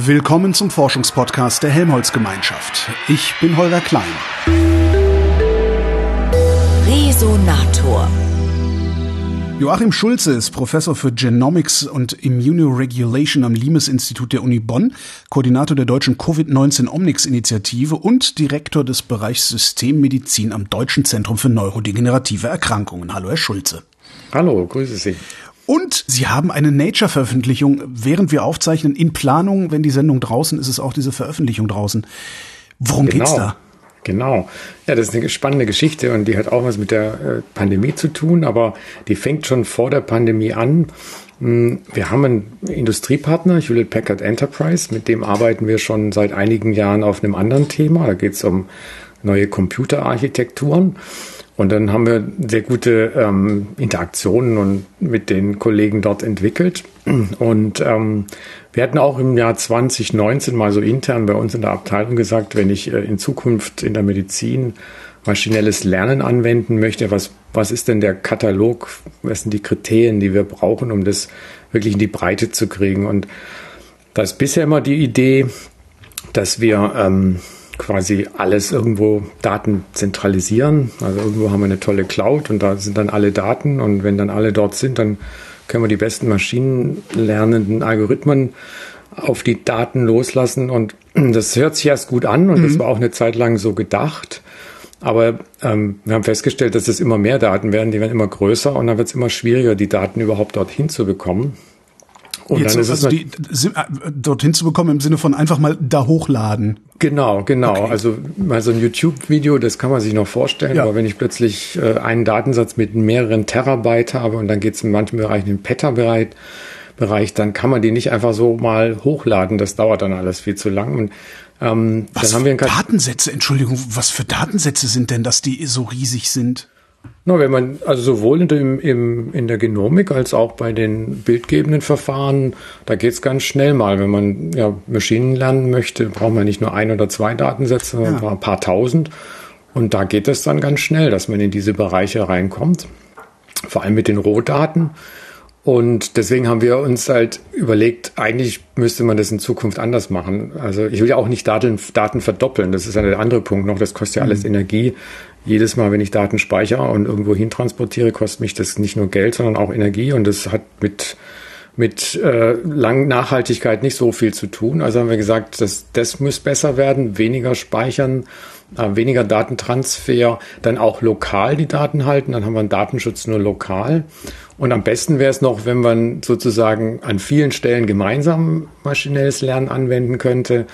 Willkommen zum Forschungspodcast der Helmholtz-Gemeinschaft. Ich bin Holger Klein. Resonator. Joachim Schulze ist Professor für Genomics und Immunoregulation am Limes-Institut der Uni Bonn, Koordinator der deutschen Covid-19-Omnix-Initiative und Direktor des Bereichs Systemmedizin am Deutschen Zentrum für neurodegenerative Erkrankungen. Hallo, Herr Schulze. Hallo, grüße Sie. Und Sie haben eine Nature-Veröffentlichung, während wir aufzeichnen, in Planung. Wenn die Sendung draußen ist, ist auch diese Veröffentlichung draußen. Worum genau. geht's da? Genau. Ja, das ist eine spannende Geschichte und die hat auch was mit der äh, Pandemie zu tun, aber die fängt schon vor der Pandemie an. Hm, wir haben einen Industriepartner, Hewlett Packard Enterprise, mit dem arbeiten wir schon seit einigen Jahren auf einem anderen Thema. Da geht es um neue Computerarchitekturen. Und dann haben wir sehr gute ähm, Interaktionen und mit den Kollegen dort entwickelt. Und ähm, wir hatten auch im Jahr 2019 mal so intern bei uns in der Abteilung gesagt, wenn ich äh, in Zukunft in der Medizin maschinelles Lernen anwenden möchte, was, was ist denn der Katalog, was sind die Kriterien, die wir brauchen, um das wirklich in die Breite zu kriegen? Und da ist bisher immer die Idee, dass wir ähm, quasi alles irgendwo Daten zentralisieren. Also irgendwo haben wir eine tolle Cloud und da sind dann alle Daten und wenn dann alle dort sind, dann können wir die besten maschinenlernenden Algorithmen auf die Daten loslassen und das hört sich erst gut an und mhm. das war auch eine Zeit lang so gedacht. Aber ähm, wir haben festgestellt, dass es immer mehr Daten werden, die werden immer größer und dann wird es immer schwieriger, die Daten überhaupt dorthin zu bekommen. Und Jetzt, dann ist also es die, äh, dorthin zu bekommen im Sinne von einfach mal da hochladen. Genau, genau. Okay. Also mal so ein YouTube-Video, das kann man sich noch vorstellen, ja. aber wenn ich plötzlich äh, einen Datensatz mit mehreren Terabyte habe und dann geht es in manchen Bereichen in Petabyte Bereich, dann kann man die nicht einfach so mal hochladen. Das dauert dann alles viel zu lang. Und ähm, was dann haben wir Datensätze, Entschuldigung, was für Datensätze sind denn, dass die so riesig sind? Na, wenn man, also sowohl in, dem, im, in der Genomik als auch bei den bildgebenden Verfahren, da geht es ganz schnell mal. Wenn man ja, Maschinen lernen möchte, braucht man nicht nur ein oder zwei Datensätze, sondern ja. ein paar tausend. Und da geht es dann ganz schnell, dass man in diese Bereiche reinkommt. Vor allem mit den Rohdaten. Und deswegen haben wir uns halt überlegt, eigentlich müsste man das in Zukunft anders machen. Also ich will ja auch nicht Daten, Daten verdoppeln. Das ist ja der andere Punkt noch. Das kostet ja alles mhm. Energie jedes Mal, wenn ich Daten speichere und irgendwo hin transportiere, kostet mich das nicht nur Geld, sondern auch Energie und das hat mit mit äh, lang Nachhaltigkeit nicht so viel zu tun. Also haben wir gesagt, dass das muss besser werden, weniger speichern, äh, weniger Datentransfer, dann auch lokal die Daten halten, dann haben wir einen Datenschutz nur lokal. Und am besten wäre es noch, wenn man sozusagen an vielen Stellen gemeinsam maschinelles Lernen anwenden könnte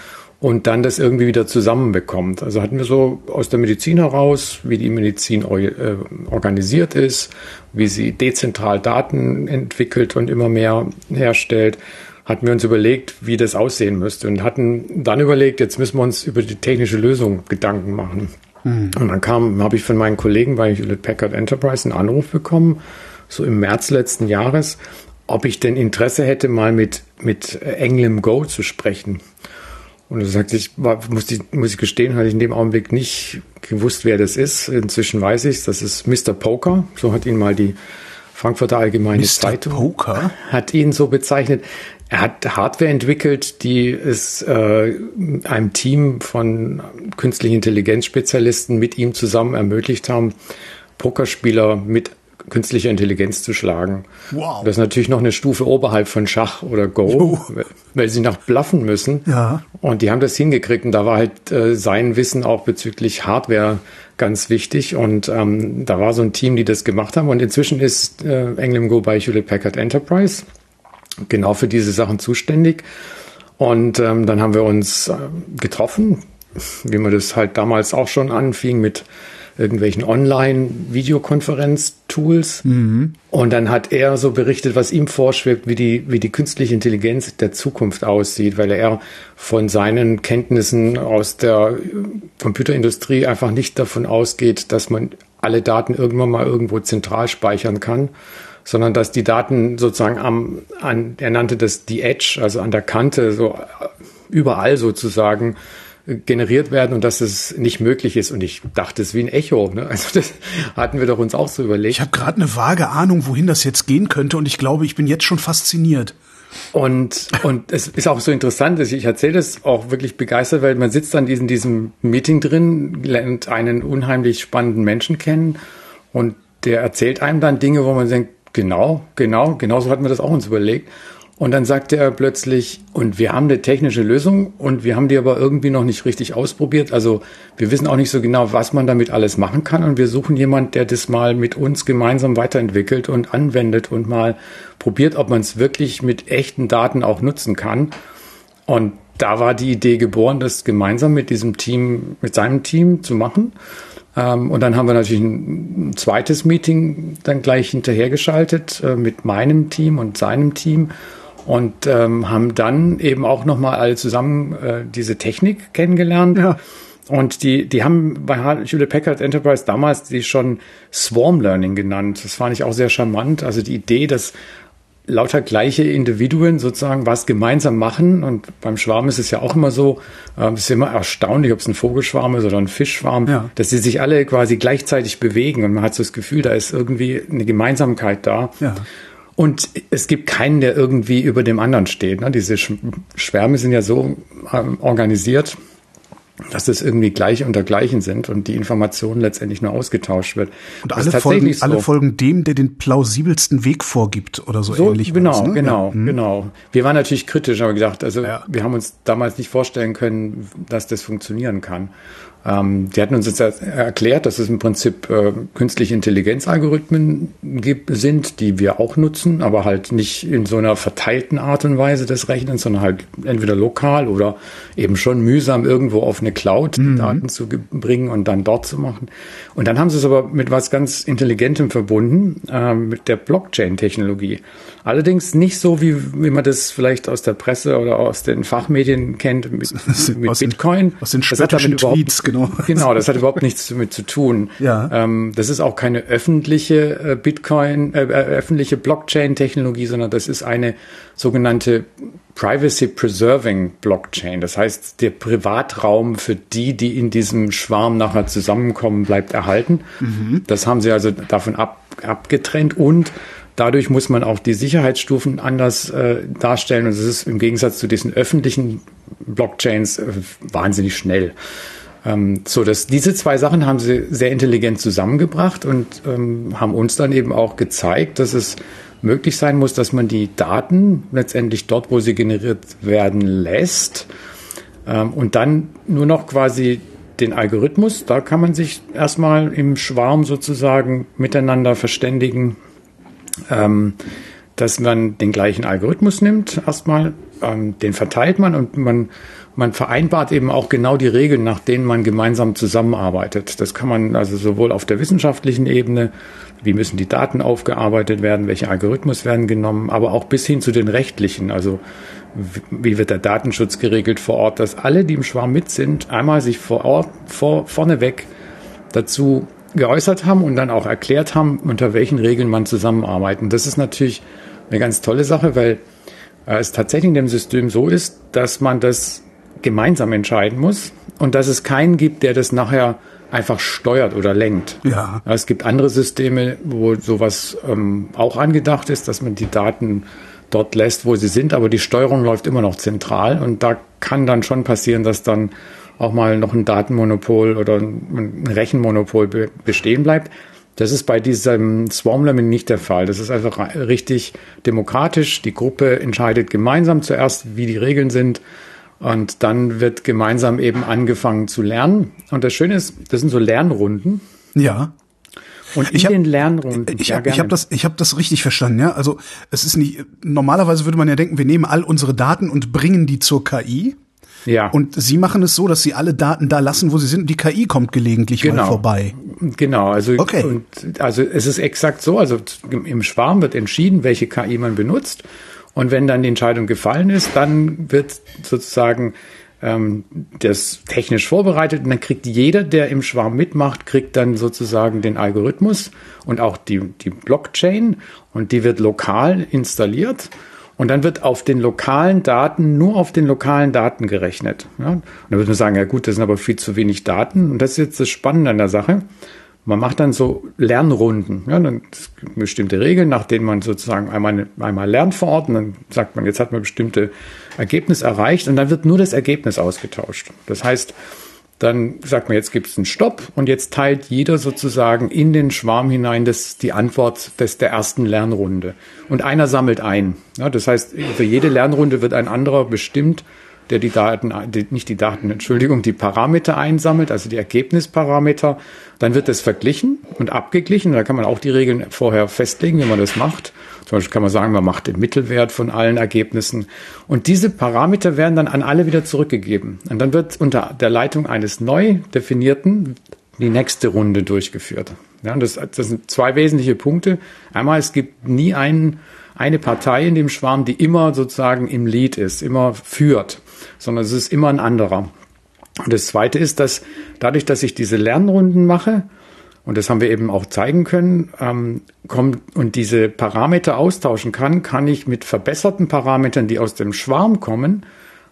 und dann das irgendwie wieder zusammenbekommt. Also hatten wir so aus der Medizin heraus, wie die Medizin äh, organisiert ist, wie sie dezentral Daten entwickelt und immer mehr herstellt, hatten wir uns überlegt, wie das aussehen müsste und hatten dann überlegt, jetzt müssen wir uns über die technische Lösung Gedanken machen. Mhm. Und dann kam, habe ich von meinen Kollegen bei Hewlett Packard Enterprise einen Anruf bekommen, so im März letzten Jahres, ob ich denn Interesse hätte, mal mit, mit Englim Go zu sprechen. Und er sagt, ich war, muss, ich, muss ich gestehen, hatte ich in dem Augenblick nicht gewusst, wer das ist. Inzwischen weiß ich es, das ist Mr. Poker. So hat ihn mal die Frankfurter Allgemeine Mr. Zeitung. Poker? Hat ihn so bezeichnet. Er hat Hardware entwickelt, die es äh, einem Team von künstlichen Intelligenzspezialisten mit ihm zusammen ermöglicht haben, Pokerspieler mit künstliche Intelligenz zu schlagen. Wow. Das ist natürlich noch eine Stufe oberhalb von Schach oder Go, jo. weil sie noch bluffen müssen. Ja. Und die haben das hingekriegt und da war halt äh, sein Wissen auch bezüglich Hardware ganz wichtig und ähm, da war so ein Team, die das gemacht haben und inzwischen ist äh, Englim Go bei Hewlett Packard Enterprise genau für diese Sachen zuständig und ähm, dann haben wir uns äh, getroffen, wie man das halt damals auch schon anfing mit irgendwelchen Online-Videokonferenz-Tools. Mhm. Und dann hat er so berichtet, was ihm vorschwebt, wie die, wie die künstliche Intelligenz der Zukunft aussieht, weil er von seinen Kenntnissen aus der Computerindustrie einfach nicht davon ausgeht, dass man alle Daten irgendwann mal irgendwo zentral speichern kann, sondern dass die Daten sozusagen am, an, er nannte das die Edge, also an der Kante, so überall sozusagen generiert werden und dass es nicht möglich ist. Und ich dachte, es ist wie ein Echo. Ne? Also das hatten wir doch uns auch so überlegt. Ich habe gerade eine vage Ahnung, wohin das jetzt gehen könnte und ich glaube, ich bin jetzt schon fasziniert. Und, und es ist auch so interessant, dass ich erzähle das auch wirklich begeistert, weil man sitzt dann in diesem Meeting drin, lernt einen unheimlich spannenden Menschen kennen und der erzählt einem dann Dinge, wo man denkt, genau, genau, genau so hatten wir das auch uns überlegt. Und dann sagte er plötzlich, und wir haben eine technische Lösung und wir haben die aber irgendwie noch nicht richtig ausprobiert. Also wir wissen auch nicht so genau, was man damit alles machen kann. Und wir suchen jemanden, der das mal mit uns gemeinsam weiterentwickelt und anwendet und mal probiert, ob man es wirklich mit echten Daten auch nutzen kann. Und da war die Idee geboren, das gemeinsam mit diesem Team, mit seinem Team zu machen. Ähm, und dann haben wir natürlich ein, zweites Meeting dann gleich hinterhergeschaltet äh, mit meinem Team und seinem Team und ähm, haben dann eben auch nochmal alle zusammen äh, diese Technik kennengelernt. Ja. Und die, die haben bei Hewlett Packard Enterprise damals die schon Swarm Learning genannt. Das fand ich auch sehr charmant. Also die Idee, dass lauter gleiche Individuen sozusagen was gemeinsam machen. Und beim Schwarm ist es ja auch immer so, äh, es ist immer erstaunlich, ob es ein Vogelschwarm ist oder ein Fischschwarm, ja. dass sie sich alle quasi gleichzeitig bewegen. Und man hat so das Gefühl, da ist irgendwie eine Gemeinsamkeit da. Ja. Und es gibt keinen, der irgendwie über dem anderen steht. Ne? Diese Schwärme sind ja so ähm, organisiert, dass das irgendwie gleich unter Gleichen sind und die Information letztendlich nur ausgetauscht wird. Und alle folgen, so. alle folgen dem, der den plausibelsten Weg vorgibt oder so, so ähnlich. Genau, was, ne? genau, ja. Mhm. genau. Wir waren natürlich kritisch, aber gedacht, also ja. wir haben uns damals nicht vorstellen können, dass das funktionieren kann. Ähm, die hatten uns jetzt erklärt, dass es im Prinzip äh, künstliche Intelligenzalgorithmen gibt, sind, die wir auch nutzen, aber halt nicht in so einer verteilten Art und Weise des Rechnens, sondern halt entweder lokal oder eben schon mühsam irgendwo auf eine Cloud mhm. Daten zu bringen und dann dort zu machen. Und dann haben sie es aber mit was ganz Intelligentem verbunden, äh, mit der Blockchain-Technologie. Allerdings nicht so, wie, wie man das vielleicht aus der Presse oder aus den Fachmedien kennt, mit, mit aus Bitcoin. Den, aus den spöttischen Tweets, genau. Genau, das hat überhaupt nichts damit zu tun. Ja. Ähm, das ist auch keine öffentliche äh, Bitcoin, äh, äh, öffentliche Blockchain-Technologie, sondern das ist eine sogenannte Privacy Preserving Blockchain. Das heißt, der Privatraum für die, die in diesem Schwarm nachher zusammenkommen, bleibt erhalten. Mhm. Das haben sie also davon ab, abgetrennt und Dadurch muss man auch die Sicherheitsstufen anders äh, darstellen. Und es ist im Gegensatz zu diesen öffentlichen Blockchains äh, wahnsinnig schnell. Ähm, so, dass diese zwei Sachen haben sie sehr intelligent zusammengebracht und ähm, haben uns dann eben auch gezeigt, dass es möglich sein muss, dass man die Daten letztendlich dort, wo sie generiert werden, lässt ähm, und dann nur noch quasi den Algorithmus, da kann man sich erstmal im Schwarm sozusagen miteinander verständigen, ähm, dass man den gleichen Algorithmus nimmt, erstmal, ähm, den verteilt man und man, man vereinbart eben auch genau die Regeln, nach denen man gemeinsam zusammenarbeitet. Das kann man also sowohl auf der wissenschaftlichen Ebene, wie müssen die Daten aufgearbeitet werden, welche Algorithmus werden genommen, aber auch bis hin zu den rechtlichen, also wie wird der Datenschutz geregelt vor Ort, dass alle, die im Schwarm mit sind, einmal sich vor Ort, vor, vorneweg dazu geäußert haben und dann auch erklärt haben, unter welchen Regeln man zusammenarbeiten. Das ist natürlich eine ganz tolle Sache, weil äh, es tatsächlich in dem System so ist, dass man das gemeinsam entscheiden muss und dass es keinen gibt, der das nachher einfach steuert oder lenkt. Ja. Es gibt andere Systeme, wo sowas ähm, auch angedacht ist, dass man die Daten dort lässt, wo sie sind, aber die Steuerung läuft immer noch zentral und da kann dann schon passieren, dass dann auch mal noch ein Datenmonopol oder ein Rechenmonopol be bestehen bleibt. Das ist bei diesem Swarm Learning nicht der Fall. Das ist einfach richtig demokratisch. Die Gruppe entscheidet gemeinsam zuerst, wie die Regeln sind. Und dann wird gemeinsam eben angefangen zu lernen. Und das Schöne ist, das sind so Lernrunden. Ja. Und in ich hab, den Lernrunden. Ich habe hab das, ich habe das richtig verstanden. Ja, also es ist nicht. Normalerweise würde man ja denken, wir nehmen all unsere Daten und bringen die zur KI. Ja. Und Sie machen es so, dass Sie alle Daten da lassen, wo sie sind. Die KI kommt gelegentlich genau. mal vorbei. Genau. Also, okay. Und, also es ist exakt so. Also im Schwarm wird entschieden, welche KI man benutzt. Und wenn dann die Entscheidung gefallen ist, dann wird sozusagen ähm, das technisch vorbereitet und dann kriegt jeder, der im Schwarm mitmacht, kriegt dann sozusagen den Algorithmus und auch die, die Blockchain und die wird lokal installiert und dann wird auf den lokalen Daten, nur auf den lokalen Daten gerechnet. Ja? Und dann würde man sagen, ja gut, das sind aber viel zu wenig Daten. Und das ist jetzt das Spannende an der Sache. Man macht dann so Lernrunden. Ja, dann bestimmte Regeln, nach denen man sozusagen einmal, einmal lernt vor Ort und dann sagt man, jetzt hat man bestimmte Ergebnisse erreicht und dann wird nur das Ergebnis ausgetauscht. Das heißt, dann sagt man, jetzt gibt es einen Stopp und jetzt teilt jeder sozusagen in den Schwarm hinein das, die Antwort des, der ersten Lernrunde. Und einer sammelt ein. Ja, das heißt, für jede Lernrunde wird ein anderer bestimmt, der die Daten, die, nicht die Daten, Entschuldigung, die Parameter einsammelt, also die Ergebnisparameter. Dann wird das verglichen und abgeglichen. Da kann man auch die Regeln vorher festlegen, wie man das macht. Zum Beispiel kann man sagen, man macht den Mittelwert von allen Ergebnissen. Und diese Parameter werden dann an alle wieder zurückgegeben. Und dann wird unter der Leitung eines neu definierten die nächste Runde durchgeführt. Ja, das, das sind zwei wesentliche Punkte. Einmal, es gibt nie einen, eine Partei in dem Schwarm, die immer sozusagen im Lead ist, immer führt, sondern es ist immer ein anderer. Und das Zweite ist, dass dadurch, dass ich diese Lernrunden mache, und das haben wir eben auch zeigen können, ähm, kommt und diese Parameter austauschen kann, kann ich mit verbesserten Parametern, die aus dem Schwarm kommen,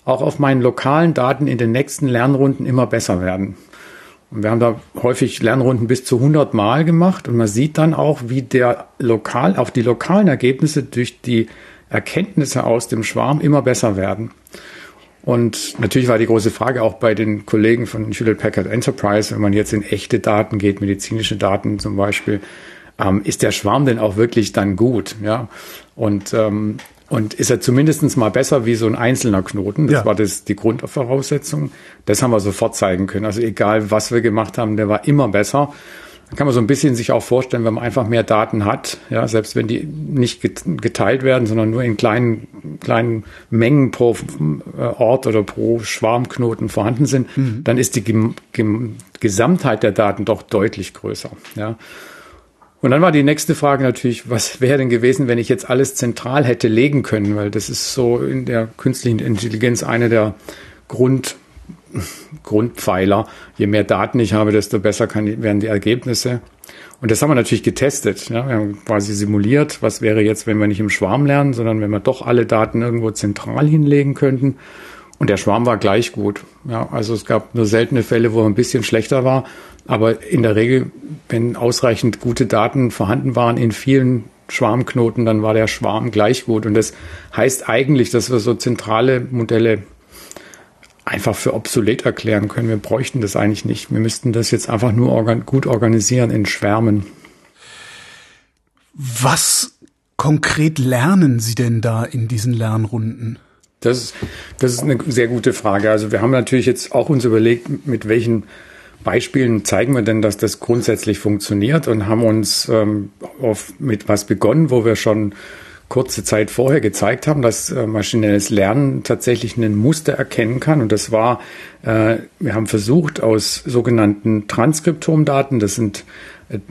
auch auf meinen lokalen Daten in den nächsten Lernrunden immer besser werden. Und wir haben da häufig Lernrunden bis zu 100 Mal gemacht und man sieht dann auch, wie der lokal, auch die lokalen Ergebnisse durch die Erkenntnisse aus dem Schwarm immer besser werden. Und natürlich war die große Frage auch bei den Kollegen von Hewlett Packard Enterprise, wenn man jetzt in echte Daten geht, medizinische Daten zum Beispiel, ähm, ist der Schwarm denn auch wirklich dann gut? Ja. Und, ähm, und ist er zumindestens mal besser wie so ein einzelner Knoten? Das ja. war das, die Grundvoraussetzung. Das haben wir sofort zeigen können. Also egal, was wir gemacht haben, der war immer besser kann man so ein bisschen sich auch vorstellen, wenn man einfach mehr Daten hat, ja, selbst wenn die nicht geteilt werden, sondern nur in kleinen, kleinen Mengen pro äh, Ort oder pro Schwarmknoten vorhanden sind, mhm. dann ist die Gesamtheit der Daten doch deutlich größer, ja. Und dann war die nächste Frage natürlich, was wäre denn gewesen, wenn ich jetzt alles zentral hätte legen können? Weil das ist so in der künstlichen Intelligenz eine der Grund, Grundpfeiler. Je mehr Daten ich habe, desto besser kann, werden die Ergebnisse. Und das haben wir natürlich getestet. Ja. Wir haben quasi simuliert, was wäre jetzt, wenn wir nicht im Schwarm lernen, sondern wenn wir doch alle Daten irgendwo zentral hinlegen könnten. Und der Schwarm war gleich gut. Ja, also es gab nur seltene Fälle, wo er ein bisschen schlechter war. Aber in der Regel, wenn ausreichend gute Daten vorhanden waren in vielen Schwarmknoten, dann war der Schwarm gleich gut. Und das heißt eigentlich, dass wir so zentrale Modelle einfach für obsolet erklären können. Wir bräuchten das eigentlich nicht. Wir müssten das jetzt einfach nur organ gut organisieren in Schwärmen. Was konkret lernen Sie denn da in diesen Lernrunden? Das ist, das ist eine sehr gute Frage. Also wir haben natürlich jetzt auch uns überlegt, mit welchen Beispielen zeigen wir denn, dass das grundsätzlich funktioniert und haben uns ähm, auf, mit was begonnen, wo wir schon kurze Zeit vorher gezeigt haben, dass äh, maschinelles Lernen tatsächlich ein Muster erkennen kann. Und das war, äh, wir haben versucht, aus sogenannten Transkriptomdaten, das sind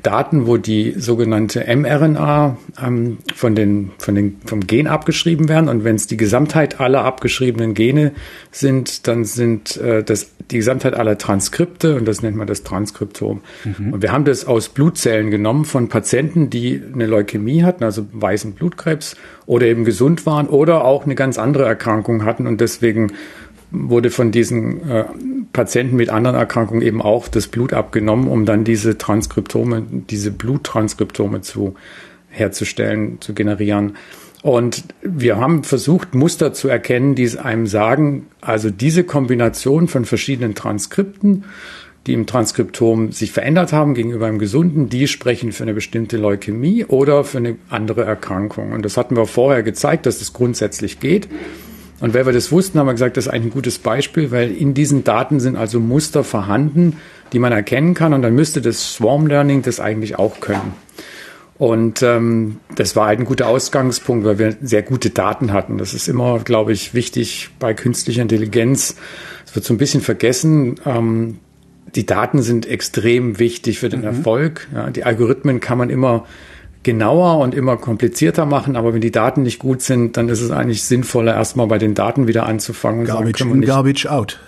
Daten, wo die sogenannte mRNA ähm, von den, von den, vom Gen abgeschrieben werden. Und wenn es die Gesamtheit aller abgeschriebenen Gene sind, dann sind äh, das die Gesamtheit aller Transkripte und das nennt man das Transkriptom. Mhm. Und wir haben das aus Blutzellen genommen von Patienten, die eine Leukämie hatten, also weißen Blutkrebs oder eben gesund waren oder auch eine ganz andere Erkrankung hatten und deswegen wurde von diesen äh, Patienten mit anderen Erkrankungen eben auch das Blut abgenommen, um dann diese Transkriptome, diese Bluttranskriptome zu herzustellen, zu generieren. Und wir haben versucht, Muster zu erkennen, die einem sagen, also diese Kombination von verschiedenen Transkripten, die im Transkriptom sich verändert haben gegenüber einem gesunden, die sprechen für eine bestimmte Leukämie oder für eine andere Erkrankung. Und das hatten wir vorher gezeigt, dass das grundsätzlich geht. Und weil wir das wussten, haben wir gesagt, das ist eigentlich ein gutes Beispiel, weil in diesen Daten sind also Muster vorhanden, die man erkennen kann. Und dann müsste das Swarm Learning das eigentlich auch können. Und ähm, das war halt ein guter Ausgangspunkt, weil wir sehr gute Daten hatten. Das ist immer, glaube ich, wichtig bei künstlicher Intelligenz. Es wird so ein bisschen vergessen. Ähm, die Daten sind extrem wichtig für den mhm. Erfolg. Ja, die Algorithmen kann man immer genauer und immer komplizierter machen, aber wenn die Daten nicht gut sind, dann ist es eigentlich sinnvoller, erstmal bei den Daten wieder anzufangen. Garbage sagen, in, garbage out.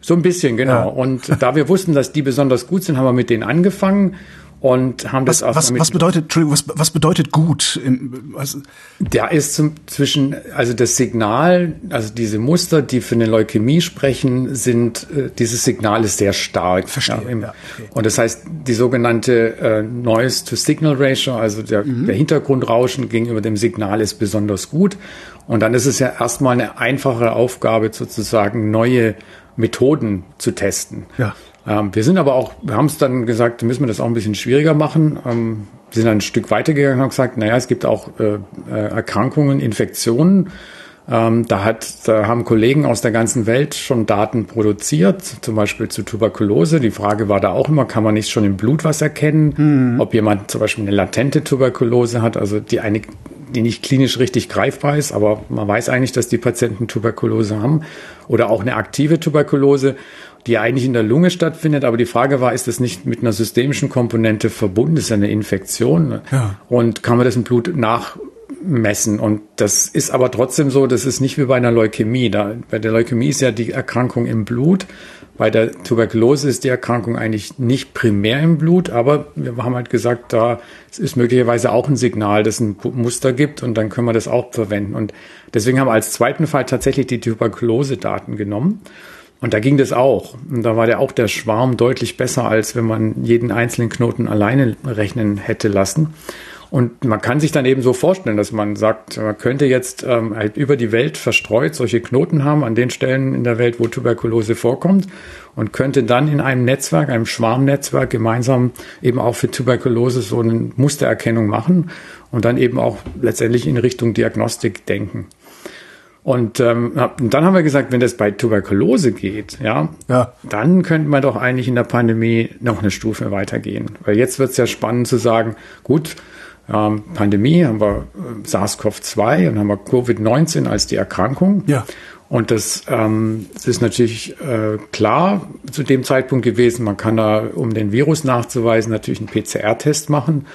So ein bisschen, genau. Ja. Und da wir wussten, dass die besonders gut sind, haben wir mit denen angefangen und haben das was, was, was bedeutet Entschuldigung, was, was bedeutet gut was? da ist zum, zwischen also das Signal also diese Muster die für eine Leukämie sprechen sind äh, dieses Signal ist sehr stark Verstehe, ja, im, ja, okay. und das heißt die sogenannte äh, Noise to Signal Ratio also der, mhm. der Hintergrundrauschen gegenüber dem Signal ist besonders gut und dann ist es ja erstmal eine einfache Aufgabe sozusagen neue Methoden zu testen ja ähm, wir sind aber auch, wir haben es dann gesagt, müssen wir das auch ein bisschen schwieriger machen. Ähm, wir sind ein Stück weitergegangen und haben gesagt, naja, es gibt auch äh, äh, Erkrankungen, Infektionen. Ähm, da, hat, da haben Kollegen aus der ganzen Welt schon Daten produziert, zum Beispiel zu Tuberkulose. Die Frage war da auch immer, kann man nicht schon im Blut was erkennen, mhm. ob jemand zum Beispiel eine latente Tuberkulose hat, also die eine die nicht klinisch richtig greifbar ist, aber man weiß eigentlich, dass die Patienten Tuberkulose haben oder auch eine aktive Tuberkulose die eigentlich in der Lunge stattfindet. Aber die Frage war, ist das nicht mit einer systemischen Komponente verbunden? Das ist ja eine Infektion. Ja. Und kann man das im Blut nachmessen? Und das ist aber trotzdem so, das ist nicht wie bei einer Leukämie. Da, bei der Leukämie ist ja die Erkrankung im Blut. Bei der Tuberkulose ist die Erkrankung eigentlich nicht primär im Blut, aber wir haben halt gesagt, da ist möglicherweise auch ein Signal, das ein Muster gibt und dann können wir das auch verwenden. Und deswegen haben wir als zweiten Fall tatsächlich die Tuberkulose-Daten genommen und da ging das auch. Und da war der auch der Schwarm deutlich besser, als wenn man jeden einzelnen Knoten alleine rechnen hätte lassen. Und man kann sich dann eben so vorstellen, dass man sagt, man könnte jetzt ähm, halt über die Welt verstreut solche Knoten haben an den Stellen in der Welt, wo Tuberkulose vorkommt und könnte dann in einem Netzwerk, einem Schwarmnetzwerk gemeinsam eben auch für Tuberkulose so eine Mustererkennung machen und dann eben auch letztendlich in Richtung Diagnostik denken. Und ähm, dann haben wir gesagt, wenn das bei Tuberkulose geht, ja, ja. dann könnte man doch eigentlich in der Pandemie noch eine Stufe weitergehen. Weil jetzt wird es ja spannend zu sagen, gut, ähm, Pandemie haben wir äh, SARS-CoV-2 und haben wir Covid-19 als die Erkrankung. Ja. Und das, ähm, das ist natürlich äh, klar zu dem Zeitpunkt gewesen. Man kann da, um den Virus nachzuweisen, natürlich einen PCR-Test machen.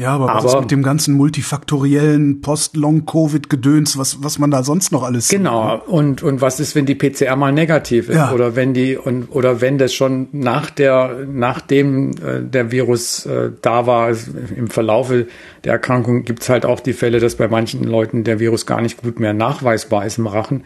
Ja, aber, aber was ist mit dem ganzen multifaktoriellen Post-Long-Covid-Gedöns, was, was man da sonst noch alles Genau. Sieht, Und, und was ist, wenn die PCR mal negativ ist? Ja. Oder wenn die, und, oder wenn das schon nach der, nachdem äh, der Virus äh, da war, im Verlaufe der Erkrankung gibt's halt auch die Fälle, dass bei manchen Leuten der Virus gar nicht gut mehr nachweisbar ist im Rachen.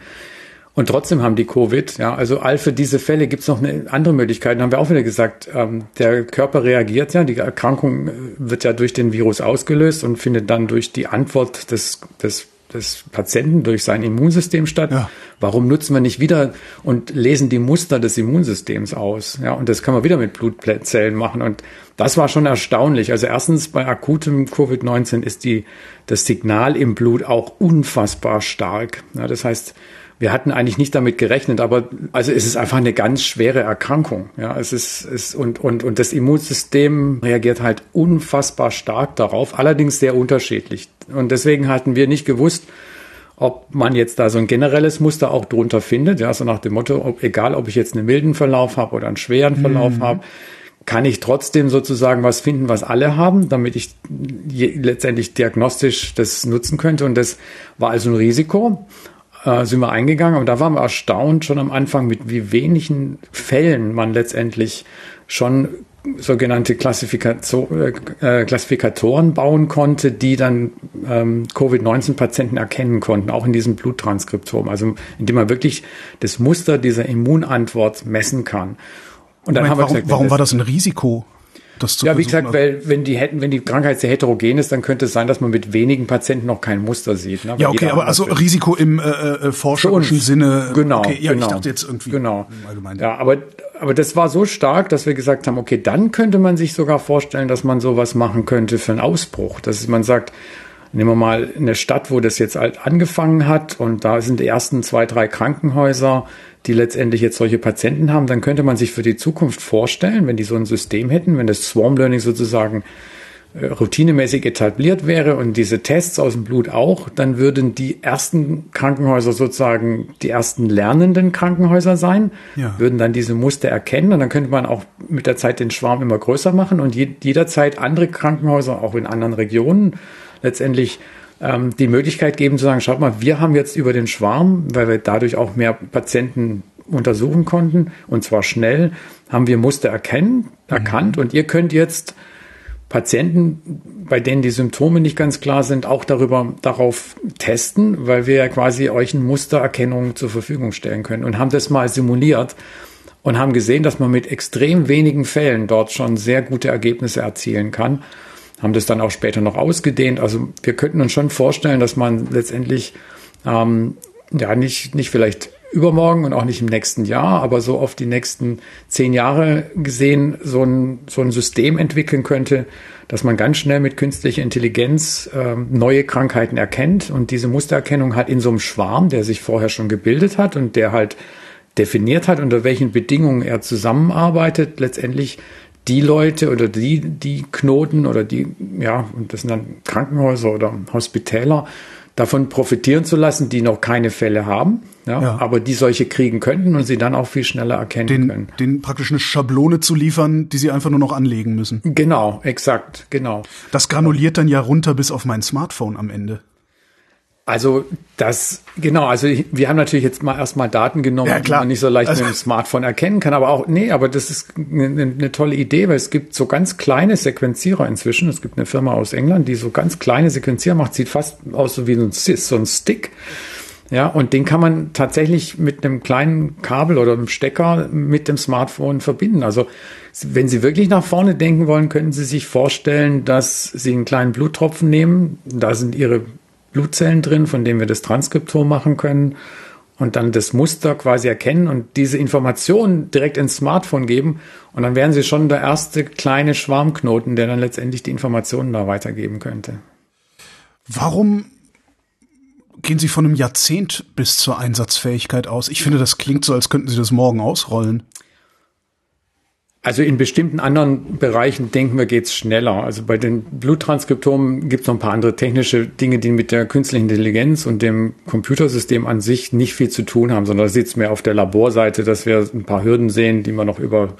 Und trotzdem haben die Covid. Ja, also all für diese Fälle gibt es noch eine andere Möglichkeit. haben wir auch wieder gesagt, ähm, der Körper reagiert ja, die Erkrankung äh, wird ja durch den Virus ausgelöst und findet dann durch die Antwort des, des des Patienten durch sein Immunsystem statt. Ja. Warum nutzen wir nicht wieder und lesen die Muster des Immunsystems aus? Ja, und das kann man wieder mit Blutzellen machen. Und das war schon erstaunlich. Also erstens bei akutem Covid-19 ist die, das Signal im Blut auch unfassbar stark. Ja, das heißt, wir hatten eigentlich nicht damit gerechnet, aber also es ist einfach eine ganz schwere Erkrankung. Ja, es ist, es und, und, und das Immunsystem reagiert halt unfassbar stark darauf, allerdings sehr unterschiedlich. Und deswegen hatten wir nicht gewusst, ob man jetzt da so ein generelles Muster auch drunter findet, ja, so nach dem Motto, ob, egal ob ich jetzt einen milden Verlauf habe oder einen schweren Verlauf mhm. habe, kann ich trotzdem sozusagen was finden, was alle haben, damit ich letztendlich diagnostisch das nutzen könnte. Und das war also ein Risiko äh, sind wir eingegangen. Und da waren wir erstaunt schon am Anfang, mit wie wenigen Fällen man letztendlich schon sogenannte Klassifikation, äh, Klassifikatoren bauen konnte, die dann ähm, Covid-19-Patienten erkennen konnten, auch in diesem Bluttranskriptom, also indem man wirklich das Muster dieser Immunantwort messen kann. Und dann Moment, haben wir warum, gesagt, warum war das ein Risiko? Das zu Ja, wie gesagt, weil wenn die hätten, wenn die Krankheit sehr heterogen ist, dann könnte es sein, dass man mit wenigen Patienten noch kein Muster sieht. Ne? Ja, okay, aber also wird. Risiko im äh, äh, forscherischen Sinne. Genau. Okay, ja, genau. ich dachte jetzt irgendwie genau. allgemein. Ja, aber aber das war so stark, dass wir gesagt haben, okay, dann könnte man sich sogar vorstellen, dass man sowas machen könnte für einen Ausbruch, dass man sagt, Nehmen wir mal eine Stadt, wo das jetzt halt angefangen hat und da sind die ersten zwei, drei Krankenhäuser, die letztendlich jetzt solche Patienten haben, dann könnte man sich für die Zukunft vorstellen, wenn die so ein System hätten, wenn das Swarm Learning sozusagen äh, routinemäßig etabliert wäre und diese Tests aus dem Blut auch, dann würden die ersten Krankenhäuser sozusagen die ersten lernenden Krankenhäuser sein, ja. würden dann diese Muster erkennen und dann könnte man auch mit der Zeit den Schwarm immer größer machen und jederzeit andere Krankenhäuser auch in anderen Regionen letztendlich ähm, die Möglichkeit geben zu sagen, schaut mal, wir haben jetzt über den Schwarm, weil wir dadurch auch mehr Patienten untersuchen konnten und zwar schnell, haben wir Muster erkennen, erkannt mhm. und ihr könnt jetzt Patienten, bei denen die Symptome nicht ganz klar sind, auch darüber darauf testen, weil wir ja quasi euch eine Mustererkennung zur Verfügung stellen können und haben das mal simuliert und haben gesehen, dass man mit extrem wenigen Fällen dort schon sehr gute Ergebnisse erzielen kann. Haben das dann auch später noch ausgedehnt. Also wir könnten uns schon vorstellen, dass man letztendlich ähm, ja nicht, nicht vielleicht übermorgen und auch nicht im nächsten Jahr, aber so auf die nächsten zehn Jahre gesehen so ein, so ein System entwickeln könnte, dass man ganz schnell mit künstlicher Intelligenz ähm, neue Krankheiten erkennt und diese Mustererkennung hat in so einem Schwarm, der sich vorher schon gebildet hat und der halt definiert hat, unter welchen Bedingungen er zusammenarbeitet, letztendlich die Leute oder die, die Knoten oder die, ja, und das sind dann Krankenhäuser oder Hospitäler, davon profitieren zu lassen, die noch keine Fälle haben, ja, ja. aber die solche kriegen könnten und sie dann auch viel schneller erkennen den, können. Den praktisch eine Schablone zu liefern, die sie einfach nur noch anlegen müssen. Genau, exakt, genau. Das granuliert dann ja runter bis auf mein Smartphone am Ende. Also das, genau, also wir haben natürlich jetzt mal erstmal Daten genommen, ja, die man nicht so leicht also, mit dem Smartphone erkennen kann, aber auch, nee, aber das ist eine, eine, tolle Idee, weil es gibt so ganz kleine Sequenzierer inzwischen. Es gibt eine Firma aus England, die so ganz kleine Sequenzierer macht, sieht fast aus so wie so ein, so ein Stick. Ja, und den kann man tatsächlich mit einem kleinen Kabel oder einem Stecker mit dem Smartphone verbinden. Also wenn Sie wirklich nach vorne denken wollen, können Sie sich vorstellen, dass Sie einen kleinen Bluttropfen nehmen. Da sind Ihre Blutzellen drin, von denen wir das Transkriptom machen können und dann das Muster quasi erkennen und diese Informationen direkt ins Smartphone geben. Und dann wären sie schon der erste kleine Schwarmknoten, der dann letztendlich die Informationen da weitergeben könnte. Warum gehen Sie von einem Jahrzehnt bis zur Einsatzfähigkeit aus? Ich finde, das klingt so, als könnten Sie das morgen ausrollen. Also in bestimmten anderen Bereichen denken wir, geht's schneller. Also bei den Bluttranskriptomen gibt es noch ein paar andere technische Dinge, die mit der künstlichen Intelligenz und dem Computersystem an sich nicht viel zu tun haben, sondern da es mehr auf der Laborseite, dass wir ein paar Hürden sehen, die man noch über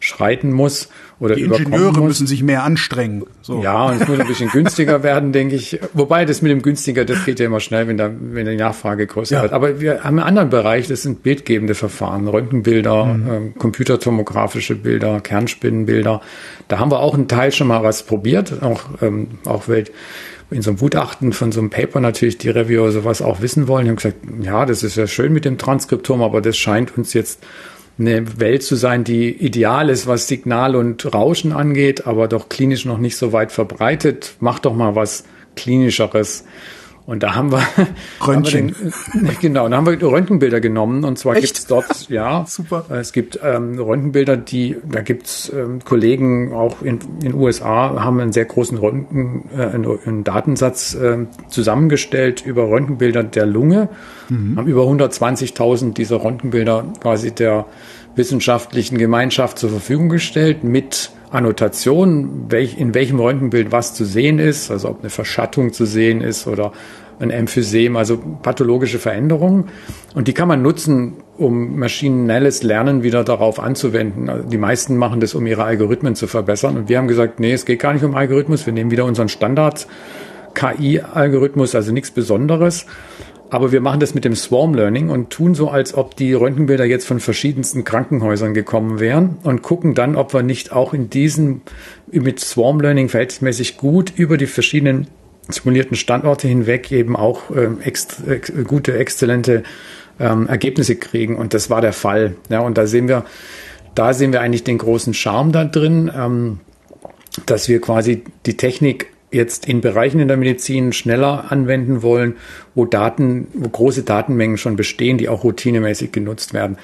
schreiten muss oder Die Ingenieure müssen sich mehr anstrengen. So. Ja, und es muss ein bisschen günstiger werden, denke ich. Wobei das mit dem günstiger, das geht ja immer schnell, wenn, da, wenn die Nachfrage größer ja. wird. Aber wir haben einen anderen Bereich, das sind bildgebende Verfahren, Röntgenbilder, mhm. äh, computertomografische Bilder, Kernspinnenbilder. Da haben wir auch einen Teil schon mal was probiert, auch, ähm, auch Welt in so einem Gutachten von so einem Paper natürlich die Reviewer sowas auch wissen wollen. Die haben gesagt, ja, das ist ja schön mit dem Transkriptom, aber das scheint uns jetzt eine Welt zu sein, die ideal ist, was Signal und Rauschen angeht, aber doch klinisch noch nicht so weit verbreitet. Mach doch mal was klinischeres. Und da haben wir, Röntgen. Haben wir den, genau, da haben wir Röntgenbilder genommen und zwar gibt es dort, ja, super. Es gibt ähm, Röntgenbilder, die, da gibt's ähm, Kollegen auch in den USA haben einen sehr großen Röntgen, äh, einen, Datensatz äh, zusammengestellt über Röntgenbilder der Lunge, mhm. haben über 120.000 dieser Röntgenbilder quasi der wissenschaftlichen Gemeinschaft zur Verfügung gestellt mit Annotation, welch, in welchem Röntgenbild was zu sehen ist, also ob eine Verschattung zu sehen ist oder ein Emphysem, also pathologische Veränderungen. Und die kann man nutzen, um maschinelles Lernen wieder darauf anzuwenden. Also die meisten machen das, um ihre Algorithmen zu verbessern. Und wir haben gesagt, nee, es geht gar nicht um Algorithmus. Wir nehmen wieder unseren Standard KI-Algorithmus, also nichts Besonderes aber wir machen das mit dem Swarm Learning und tun so, als ob die Röntgenbilder jetzt von verschiedensten Krankenhäusern gekommen wären und gucken dann, ob wir nicht auch in diesen mit Swarm Learning verhältnismäßig gut über die verschiedenen simulierten Standorte hinweg eben auch ähm, ex ex gute, exzellente ähm, Ergebnisse kriegen. Und das war der Fall. Ja, und da sehen wir, da sehen wir eigentlich den großen Charme da drin, ähm, dass wir quasi die Technik jetzt in Bereichen in der Medizin schneller anwenden wollen, wo Daten, wo große Datenmengen schon bestehen, die auch routinemäßig genutzt werden,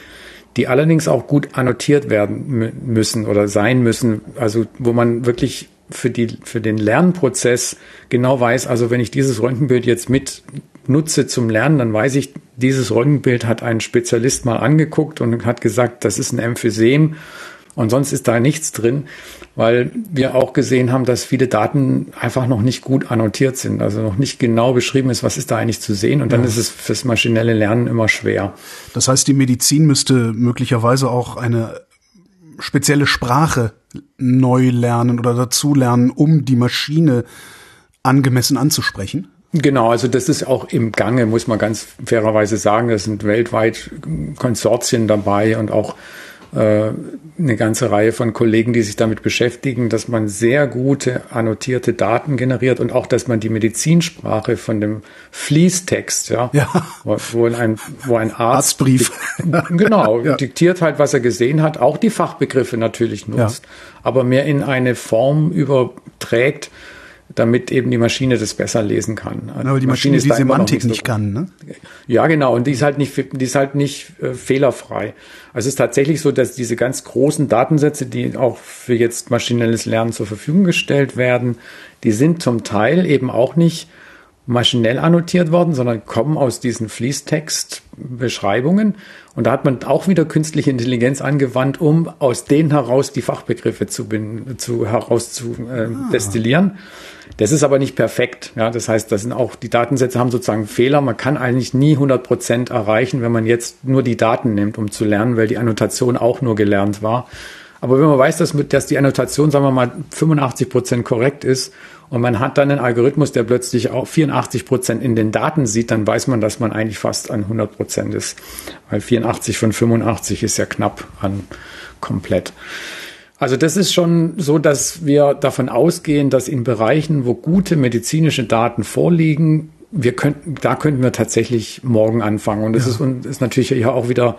die allerdings auch gut annotiert werden müssen oder sein müssen, also wo man wirklich für die, für den Lernprozess genau weiß, also wenn ich dieses Röntgenbild jetzt mit nutze zum Lernen, dann weiß ich, dieses Röntgenbild hat ein Spezialist mal angeguckt und hat gesagt, das ist ein Emphysem und sonst ist da nichts drin, weil wir auch gesehen haben, dass viele Daten einfach noch nicht gut annotiert sind, also noch nicht genau beschrieben ist, was ist da eigentlich zu sehen. Und dann ja. ist es fürs maschinelle Lernen immer schwer. Das heißt, die Medizin müsste möglicherweise auch eine spezielle Sprache neu lernen oder dazulernen, um die Maschine angemessen anzusprechen? Genau, also das ist auch im Gange, muss man ganz fairerweise sagen. Das sind weltweit Konsortien dabei und auch eine ganze Reihe von Kollegen, die sich damit beschäftigen, dass man sehr gute annotierte Daten generiert und auch, dass man die Medizinsprache von dem Fließtext, ja, ja. Wo, wo, ein, wo ein Arzt Arztbrief genau ja. diktiert halt, was er gesehen hat, auch die Fachbegriffe natürlich nutzt, ja. aber mehr in eine Form überträgt, damit eben die Maschine das besser lesen kann. Also aber die Maschine, Maschine die Semantik nicht, so kann, ne? Ja, genau. Und die ist halt nicht, die ist halt nicht äh, fehlerfrei. Also es ist tatsächlich so, dass diese ganz großen Datensätze, die auch für jetzt maschinelles Lernen zur Verfügung gestellt werden, die sind zum Teil eben auch nicht maschinell annotiert worden, sondern kommen aus diesen Fließtextbeschreibungen. Und da hat man auch wieder künstliche Intelligenz angewandt, um aus denen heraus die Fachbegriffe zu, zu heraus zu äh, ah. destillieren. Das ist aber nicht perfekt. Ja, das heißt, das sind auch die Datensätze haben sozusagen Fehler. Man kann eigentlich nie 100 Prozent erreichen, wenn man jetzt nur die Daten nimmt, um zu lernen, weil die Annotation auch nur gelernt war. Aber wenn man weiß, dass, dass die Annotation, sagen wir mal, 85 Prozent korrekt ist und man hat dann einen Algorithmus, der plötzlich auch 84 Prozent in den Daten sieht, dann weiß man, dass man eigentlich fast an 100 Prozent ist. Weil 84 von 85 ist ja knapp an komplett. Also das ist schon so, dass wir davon ausgehen, dass in Bereichen, wo gute medizinische Daten vorliegen, wir könnten, da könnten wir tatsächlich morgen anfangen. Und das ja. ist, ist natürlich ja auch wieder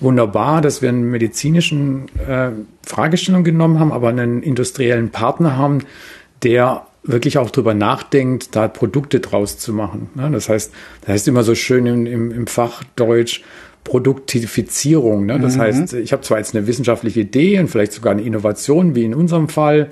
wunderbar, dass wir einen medizinischen äh, Fragestellung genommen haben, aber einen industriellen Partner haben, der wirklich auch drüber nachdenkt, da Produkte draus zu machen. Das heißt, das heißt immer so schön im, im, im Fachdeutsch, Produktifizierung. Ne? Das mhm. heißt, ich habe zwar jetzt eine wissenschaftliche Idee und vielleicht sogar eine Innovation, wie in unserem Fall,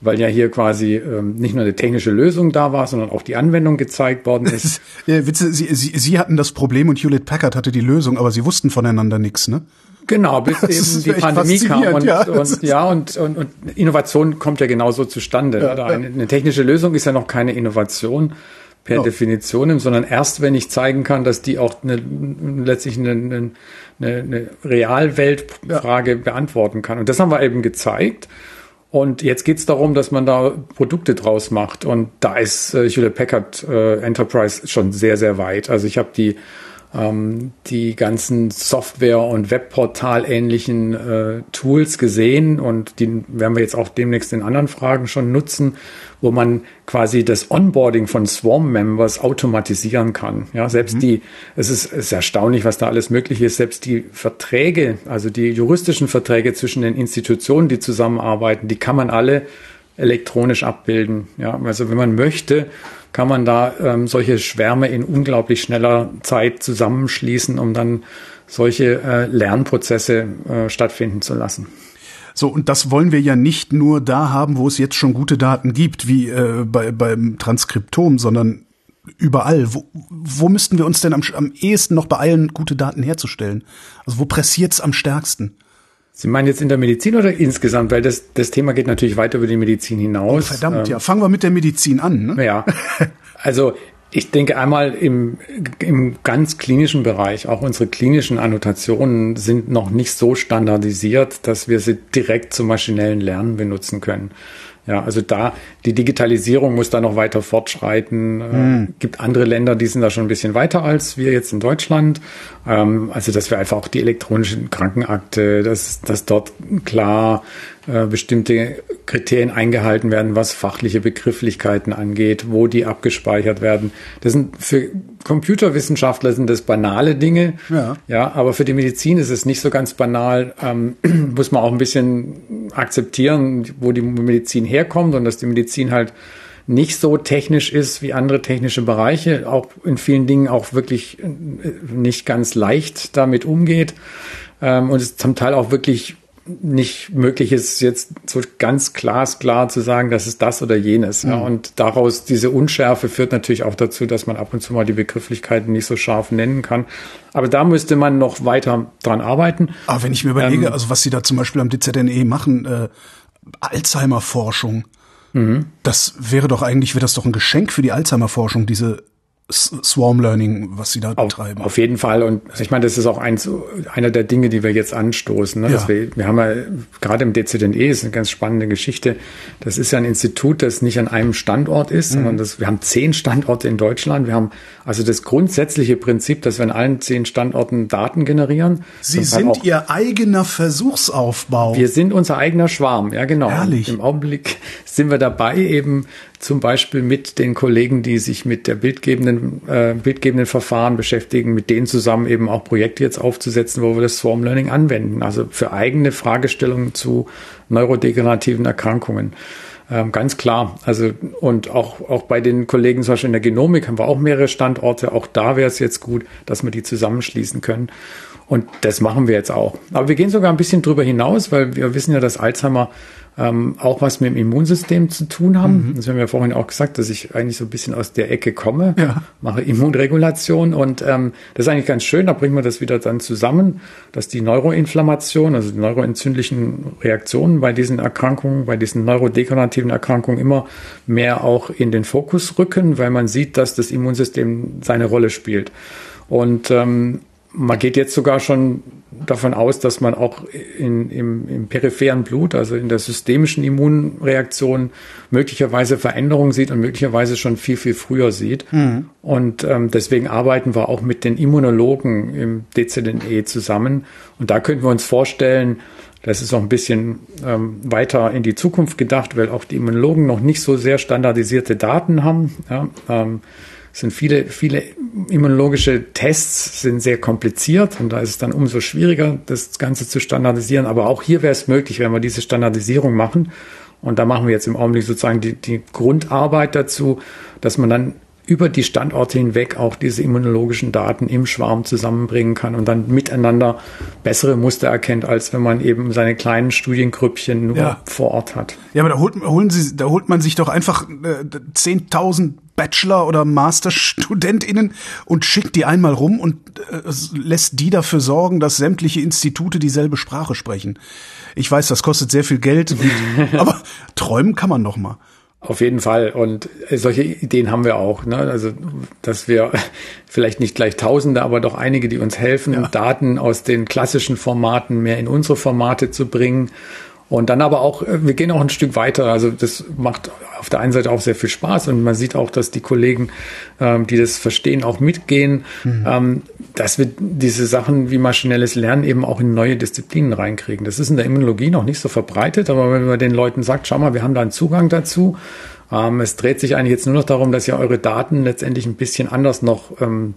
weil ja hier quasi ähm, nicht nur eine technische Lösung da war, sondern auch die Anwendung gezeigt worden ist. ja, Witze, Sie, Sie, Sie hatten das Problem und Hewlett Packard hatte die Lösung, aber Sie wussten voneinander nichts, ne? Genau, bis eben die Pandemie kam und ja, und, ja und, und, und Innovation kommt ja genauso zustande. Ja, eine, eine technische Lösung ist ja noch keine Innovation per oh. Definition, sondern erst wenn ich zeigen kann, dass die auch eine, letztlich eine, eine, eine Realweltfrage ja. beantworten kann. Und das haben wir eben gezeigt. Und jetzt geht es darum, dass man da Produkte draus macht. Und da ist äh, Hewlett Packard äh, Enterprise schon sehr, sehr weit. Also ich habe die ähm, die ganzen Software- und Webportal-ähnlichen äh, Tools gesehen und die werden wir jetzt auch demnächst in anderen Fragen schon nutzen, wo man quasi das Onboarding von Swarm-Members automatisieren kann. Ja, selbst mhm. die, es ist, es ist erstaunlich, was da alles möglich ist. Selbst die Verträge, also die juristischen Verträge zwischen den Institutionen, die zusammenarbeiten, die kann man alle elektronisch abbilden. Ja, also wenn man möchte, kann man da ähm, solche Schwärme in unglaublich schneller Zeit zusammenschließen, um dann solche äh, Lernprozesse äh, stattfinden zu lassen. So, und das wollen wir ja nicht nur da haben, wo es jetzt schon gute Daten gibt, wie äh, bei, beim Transkriptom, sondern überall. Wo, wo müssten wir uns denn am, am ehesten noch beeilen, gute Daten herzustellen? Also wo pressiert's am stärksten? Sie meinen jetzt in der Medizin oder insgesamt? Weil das, das Thema geht natürlich weiter über die Medizin hinaus. Oh, verdammt, ähm, ja. Fangen wir mit der Medizin an. Ne? Ja. Also ich denke einmal im, im ganz klinischen Bereich, auch unsere klinischen Annotationen sind noch nicht so standardisiert, dass wir sie direkt zum maschinellen Lernen benutzen können. Ja, also da, die Digitalisierung muss da noch weiter fortschreiten. Mhm. Gibt andere Länder, die sind da schon ein bisschen weiter als wir jetzt in Deutschland. Ähm, also, dass wir einfach auch die elektronischen Krankenakte, dass, dass dort klar bestimmte Kriterien eingehalten werden, was fachliche Begrifflichkeiten angeht, wo die abgespeichert werden. Das sind für Computerwissenschaftler sind das banale Dinge. Ja. ja, aber für die Medizin ist es nicht so ganz banal. Ähm, muss man auch ein bisschen akzeptieren, wo die Medizin herkommt und dass die Medizin halt nicht so technisch ist wie andere technische Bereiche, auch in vielen Dingen auch wirklich äh, nicht ganz leicht damit umgeht ähm, und es zum Teil auch wirklich nicht möglich ist, jetzt so ganz glasklar zu sagen, das ist das oder jenes. Mhm. Ja, und daraus diese Unschärfe führt natürlich auch dazu, dass man ab und zu mal die Begrifflichkeiten nicht so scharf nennen kann. Aber da müsste man noch weiter dran arbeiten. Aber wenn ich mir überlege, ähm, also was Sie da zum Beispiel am DZNE machen, äh, Alzheimer-Forschung, mhm. das wäre doch eigentlich, wäre das doch ein Geschenk für die Alzheimer-Forschung, diese Swarm Learning, was Sie da auf, betreiben. Auf jeden Fall. Und ich meine, das ist auch eins, einer der Dinge, die wir jetzt anstoßen. Ne? Ja. Wir, wir, haben ja gerade im DZNE ist eine ganz spannende Geschichte. Das ist ja ein Institut, das nicht an einem Standort ist, mhm. sondern das, wir haben zehn Standorte in Deutschland. Wir haben also das grundsätzliche Prinzip, dass wir an allen zehn Standorten Daten generieren. Sie sind auch, Ihr eigener Versuchsaufbau. Wir sind unser eigener Schwarm, ja genau. Herrlich. Im Augenblick sind wir dabei, eben zum Beispiel mit den Kollegen, die sich mit der bildgebenden, äh, bildgebenden Verfahren beschäftigen, mit denen zusammen eben auch Projekte jetzt aufzusetzen, wo wir das Swarm Learning anwenden, also für eigene Fragestellungen zu neurodegenerativen Erkrankungen. Ähm, ganz klar. Also, und auch, auch bei den Kollegen zum Beispiel in der Genomik haben wir auch mehrere Standorte. Auch da wäre es jetzt gut, dass wir die zusammenschließen können. Und das machen wir jetzt auch. Aber wir gehen sogar ein bisschen drüber hinaus, weil wir wissen ja, dass Alzheimer ähm, auch was mit dem Immunsystem zu tun haben. Mhm. Das haben wir vorhin auch gesagt, dass ich eigentlich so ein bisschen aus der Ecke komme, ja. mache Immunregulation und ähm, das ist eigentlich ganz schön, da bringen wir das wieder dann zusammen, dass die Neuroinflammation, also die neuroentzündlichen Reaktionen bei diesen Erkrankungen, bei diesen neurodegenerativen Erkrankungen immer mehr auch in den Fokus rücken, weil man sieht, dass das Immunsystem seine Rolle spielt. Und ähm, man geht jetzt sogar schon davon aus, dass man auch in, im, im peripheren Blut, also in der systemischen Immunreaktion, möglicherweise Veränderungen sieht und möglicherweise schon viel, viel früher sieht. Mhm. Und ähm, deswegen arbeiten wir auch mit den Immunologen im DZNE zusammen. Und da könnten wir uns vorstellen, das ist noch ein bisschen ähm, weiter in die Zukunft gedacht, weil auch die Immunologen noch nicht so sehr standardisierte Daten haben. Ja, ähm, sind viele, viele immunologische Tests sind sehr kompliziert und da ist es dann umso schwieriger, das Ganze zu standardisieren. Aber auch hier wäre es möglich, wenn wir diese Standardisierung machen. Und da machen wir jetzt im Augenblick sozusagen die, die Grundarbeit dazu, dass man dann über die Standorte hinweg auch diese immunologischen Daten im Schwarm zusammenbringen kann und dann miteinander bessere Muster erkennt, als wenn man eben seine kleinen Studiengrüppchen nur ja. vor Ort hat. Ja, aber da holt, holen Sie, da holt man sich doch einfach äh, 10.000 Bachelor- oder Masterstudentinnen und schickt die einmal rum und äh, lässt die dafür sorgen, dass sämtliche Institute dieselbe Sprache sprechen. Ich weiß, das kostet sehr viel Geld, aber träumen kann man noch mal. Auf jeden Fall. Und solche Ideen haben wir auch. Ne? Also, dass wir vielleicht nicht gleich Tausende, aber doch einige, die uns helfen, ja. Daten aus den klassischen Formaten mehr in unsere Formate zu bringen und dann aber auch, äh, wir gehen auch ein Stück weiter. Also das macht auf der einen Seite auch sehr viel Spaß und man sieht auch, dass die Kollegen, ähm, die das verstehen, auch mitgehen, mhm. ähm, dass wir diese Sachen wie maschinelles Lernen eben auch in neue Disziplinen reinkriegen. Das ist in der Immunologie noch nicht so verbreitet, aber wenn man den Leuten sagt, schau mal, wir haben da einen Zugang dazu, ähm, es dreht sich eigentlich jetzt nur noch darum, dass ihr eure Daten letztendlich ein bisschen anders noch ähm, ähm,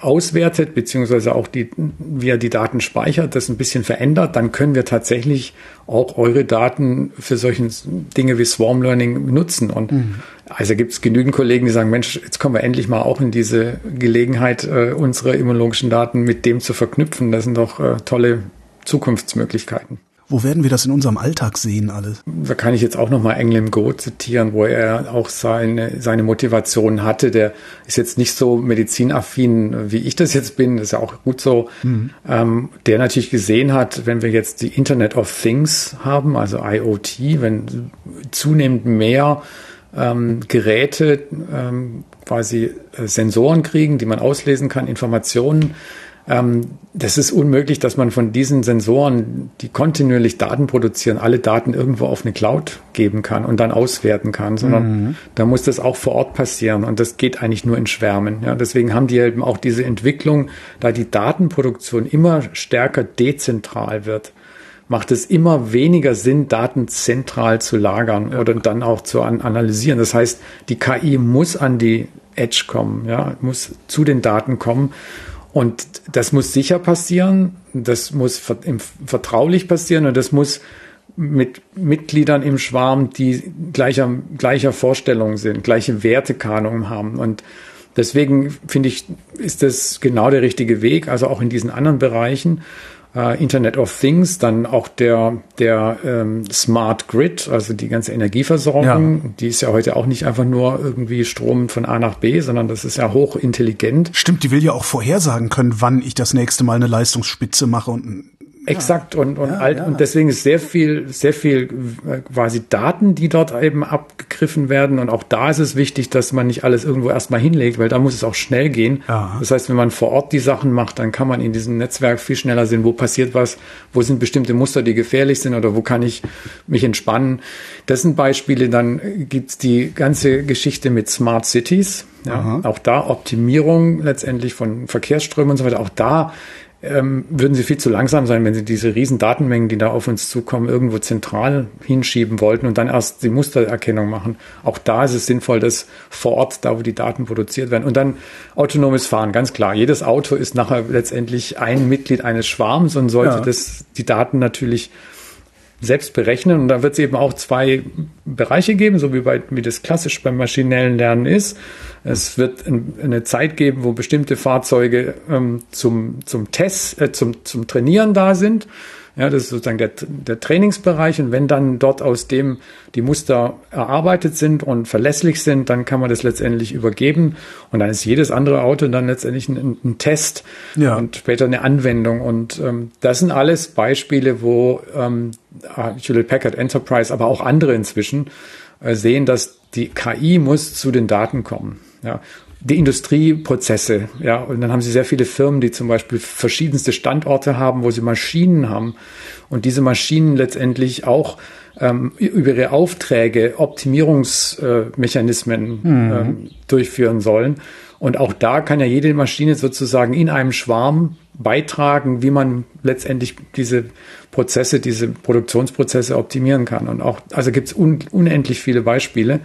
auswertet, beziehungsweise auch die, wie er die Daten speichert, das ein bisschen verändert, dann können wir tatsächlich auch eure Daten für solche Dinge wie Swarm Learning nutzen. Und mhm. also gibt es genügend Kollegen, die sagen, Mensch, jetzt kommen wir endlich mal auch in diese Gelegenheit, äh, unsere immunologischen Daten mit dem zu verknüpfen. Das sind doch äh, tolle Zukunftsmöglichkeiten. Wo werden wir das in unserem Alltag sehen alles? Da kann ich jetzt auch nochmal Englim Go zitieren, wo er auch seine, seine Motivation hatte. Der ist jetzt nicht so medizinaffin, wie ich das jetzt bin. Das ist ja auch gut so. Mhm. Ähm, der natürlich gesehen hat, wenn wir jetzt die Internet of Things haben, also IoT, wenn zunehmend mehr ähm, Geräte ähm, quasi äh, Sensoren kriegen, die man auslesen kann, Informationen, das ist unmöglich, dass man von diesen Sensoren, die kontinuierlich Daten produzieren, alle Daten irgendwo auf eine Cloud geben kann und dann auswerten kann, sondern mhm. da muss das auch vor Ort passieren und das geht eigentlich nur in Schwärmen. Ja, deswegen haben die eben auch diese Entwicklung, da die Datenproduktion immer stärker dezentral wird macht es immer weniger Sinn, Daten zentral zu lagern ja. oder dann auch zu an analysieren. Das heißt, die KI muss an die Edge kommen, ja, muss zu den Daten kommen. Und das muss sicher passieren, das muss vertraulich passieren und das muss mit Mitgliedern im Schwarm, die gleicher, gleicher Vorstellung sind, gleiche Wertekanon haben. Und deswegen finde ich, ist das genau der richtige Weg, also auch in diesen anderen Bereichen äh, Internet of Things, dann auch der, der ähm, Smart Grid, also die ganze Energieversorgung, ja. die ist ja heute auch nicht einfach nur irgendwie Strom von A nach B, sondern das ist ja hochintelligent. Stimmt, die will ja auch vorhersagen können, wann ich das nächste Mal eine Leistungsspitze mache und Exakt und, und ja, alt. Ja. Und deswegen ist sehr viel, sehr viel äh, quasi Daten, die dort eben abgegriffen werden. Und auch da ist es wichtig, dass man nicht alles irgendwo erstmal hinlegt, weil da muss es auch schnell gehen. Ja. Das heißt, wenn man vor Ort die Sachen macht, dann kann man in diesem Netzwerk viel schneller sehen, wo passiert was, wo sind bestimmte Muster, die gefährlich sind oder wo kann ich mich entspannen. Das sind Beispiele. Dann gibt's die ganze Geschichte mit Smart Cities. Ja, auch da Optimierung letztendlich von Verkehrsströmen und so weiter. Auch da ähm, würden sie viel zu langsam sein, wenn sie diese riesen Datenmengen, die da auf uns zukommen, irgendwo zentral hinschieben wollten und dann erst die Mustererkennung machen. Auch da ist es sinnvoll, dass vor Ort, da wo die Daten produziert werden. Und dann autonomes Fahren, ganz klar. Jedes Auto ist nachher letztendlich ein Mitglied eines Schwarms und sollte ja. das, die Daten natürlich selbst berechnen. Und da wird es eben auch zwei Bereiche geben, so wie, bei, wie das klassisch beim maschinellen Lernen ist. Es wird eine Zeit geben, wo bestimmte Fahrzeuge ähm, zum, zum Test, äh, zum, zum Trainieren da sind. Ja, das ist sozusagen der, der Trainingsbereich. Und wenn dann dort aus dem die Muster erarbeitet sind und verlässlich sind, dann kann man das letztendlich übergeben. Und dann ist jedes andere Auto dann letztendlich ein, ein Test ja. und später eine Anwendung. Und ähm, das sind alles Beispiele, wo ähm, Hewlett Packard Enterprise, aber auch andere inzwischen äh, sehen, dass die KI muss zu den Daten kommen. Ja, die Industrieprozesse, ja, und dann haben sie sehr viele Firmen, die zum Beispiel verschiedenste Standorte haben, wo sie Maschinen haben und diese Maschinen letztendlich auch ähm, über ihre Aufträge Optimierungsmechanismen mhm. ähm, durchführen sollen. Und auch da kann ja jede Maschine sozusagen in einem Schwarm beitragen, wie man letztendlich diese Prozesse, diese Produktionsprozesse optimieren kann. Und auch, also gibt es un unendlich viele Beispiele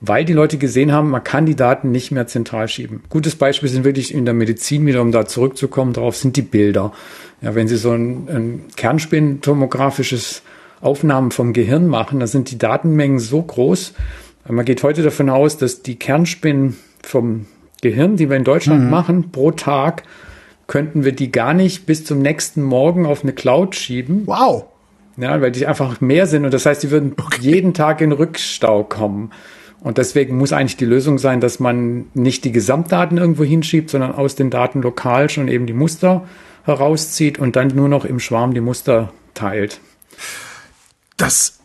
weil die Leute gesehen haben, man kann die Daten nicht mehr zentral schieben. Gutes Beispiel sind wirklich in der Medizin wieder, um da zurückzukommen, darauf sind die Bilder. Ja, wenn Sie so ein, ein Kernspintomographisches Aufnahmen vom Gehirn machen, da sind die Datenmengen so groß. Man geht heute davon aus, dass die Kernspinnen vom Gehirn, die wir in Deutschland mhm. machen, pro Tag, könnten wir die gar nicht bis zum nächsten Morgen auf eine Cloud schieben. Wow! Ja, weil die einfach mehr sind und das heißt, die würden okay. jeden Tag in Rückstau kommen. Und deswegen muss eigentlich die Lösung sein, dass man nicht die Gesamtdaten irgendwo hinschiebt, sondern aus den Daten lokal schon eben die Muster herauszieht und dann nur noch im Schwarm die Muster teilt. Das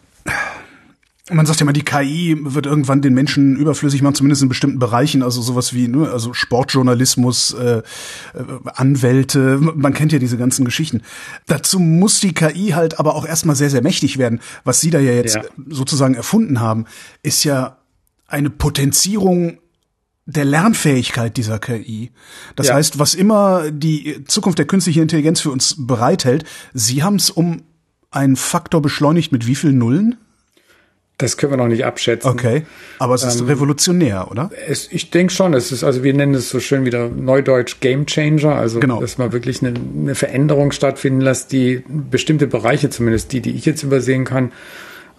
man sagt ja immer, die KI wird irgendwann den Menschen überflüssig machen, zumindest in bestimmten Bereichen, also sowas wie ne, also Sportjournalismus, äh, äh, Anwälte, man kennt ja diese ganzen Geschichten. Dazu muss die KI halt aber auch erstmal sehr, sehr mächtig werden. Was Sie da ja jetzt ja. sozusagen erfunden haben, ist ja eine Potenzierung der Lernfähigkeit dieser KI. Das ja. heißt, was immer die Zukunft der künstlichen Intelligenz für uns bereithält, Sie haben es um einen Faktor beschleunigt mit wie vielen Nullen? Das können wir noch nicht abschätzen. Okay, aber es ist ähm, revolutionär, oder? Es, ich denke schon. Es ist also wir nennen es so schön wieder Neudeutsch Game Changer, also genau. dass man wirklich eine, eine Veränderung stattfinden lässt, die bestimmte Bereiche zumindest die, die ich jetzt übersehen kann,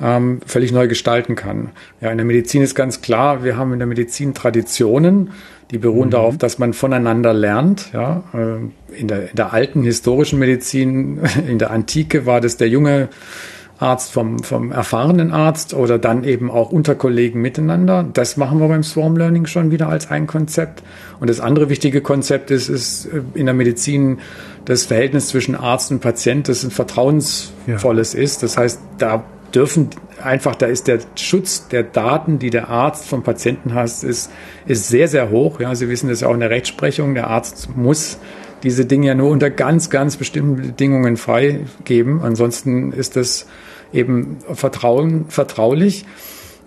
ähm, völlig neu gestalten kann. Ja, in der Medizin ist ganz klar, wir haben in der Medizin Traditionen, die beruhen mhm. darauf, dass man voneinander lernt. Ja, äh, in, der, in der alten historischen Medizin, in der Antike war das der junge Arzt vom, vom erfahrenen Arzt oder dann eben auch unter Kollegen miteinander. Das machen wir beim Swarm Learning schon wieder als ein Konzept. Und das andere wichtige Konzept ist, ist äh, in der Medizin das Verhältnis zwischen Arzt und Patient, das ein vertrauensvolles ja. ist. Das heißt, da dürfen einfach, da ist der Schutz der Daten, die der Arzt vom Patienten hat, ist, ist sehr, sehr hoch. Ja, Sie wissen das ja auch in der Rechtsprechung. Der Arzt muss diese Dinge ja nur unter ganz, ganz bestimmten Bedingungen freigeben. Ansonsten ist das eben Vertrauen, vertraulich.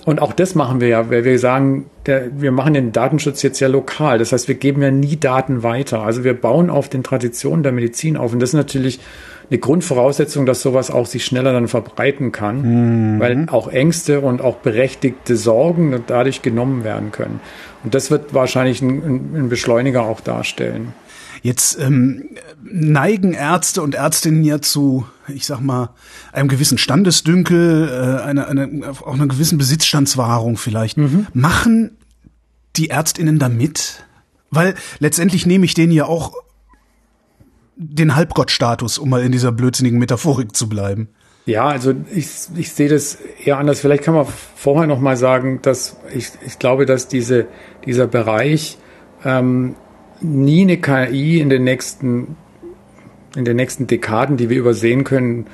Und auch das machen wir ja, weil wir sagen, der, wir machen den Datenschutz jetzt ja lokal. Das heißt, wir geben ja nie Daten weiter. Also wir bauen auf den Traditionen der Medizin auf. Und das ist natürlich eine Grundvoraussetzung, dass sowas auch sich schneller dann verbreiten kann, mhm. weil auch Ängste und auch berechtigte Sorgen dadurch genommen werden können. Und das wird wahrscheinlich ein, Beschleuniger auch darstellen. Jetzt ähm, neigen Ärzte und Ärztinnen ja zu, ich sag mal, einem gewissen Standesdünkel, äh, einer, einer, auch einer gewissen Besitzstandswahrung vielleicht. Mhm. Machen die Ärztinnen da mit? Weil letztendlich nehme ich denen ja auch den Halbgottstatus, um mal in dieser blödsinnigen Metaphorik zu bleiben. Ja, also ich, ich sehe das eher anders. Vielleicht kann man vorher noch mal sagen, dass ich, ich glaube, dass diese, dieser Bereich ähm, nie eine KI in den nächsten in den nächsten Dekaden, die wir übersehen können,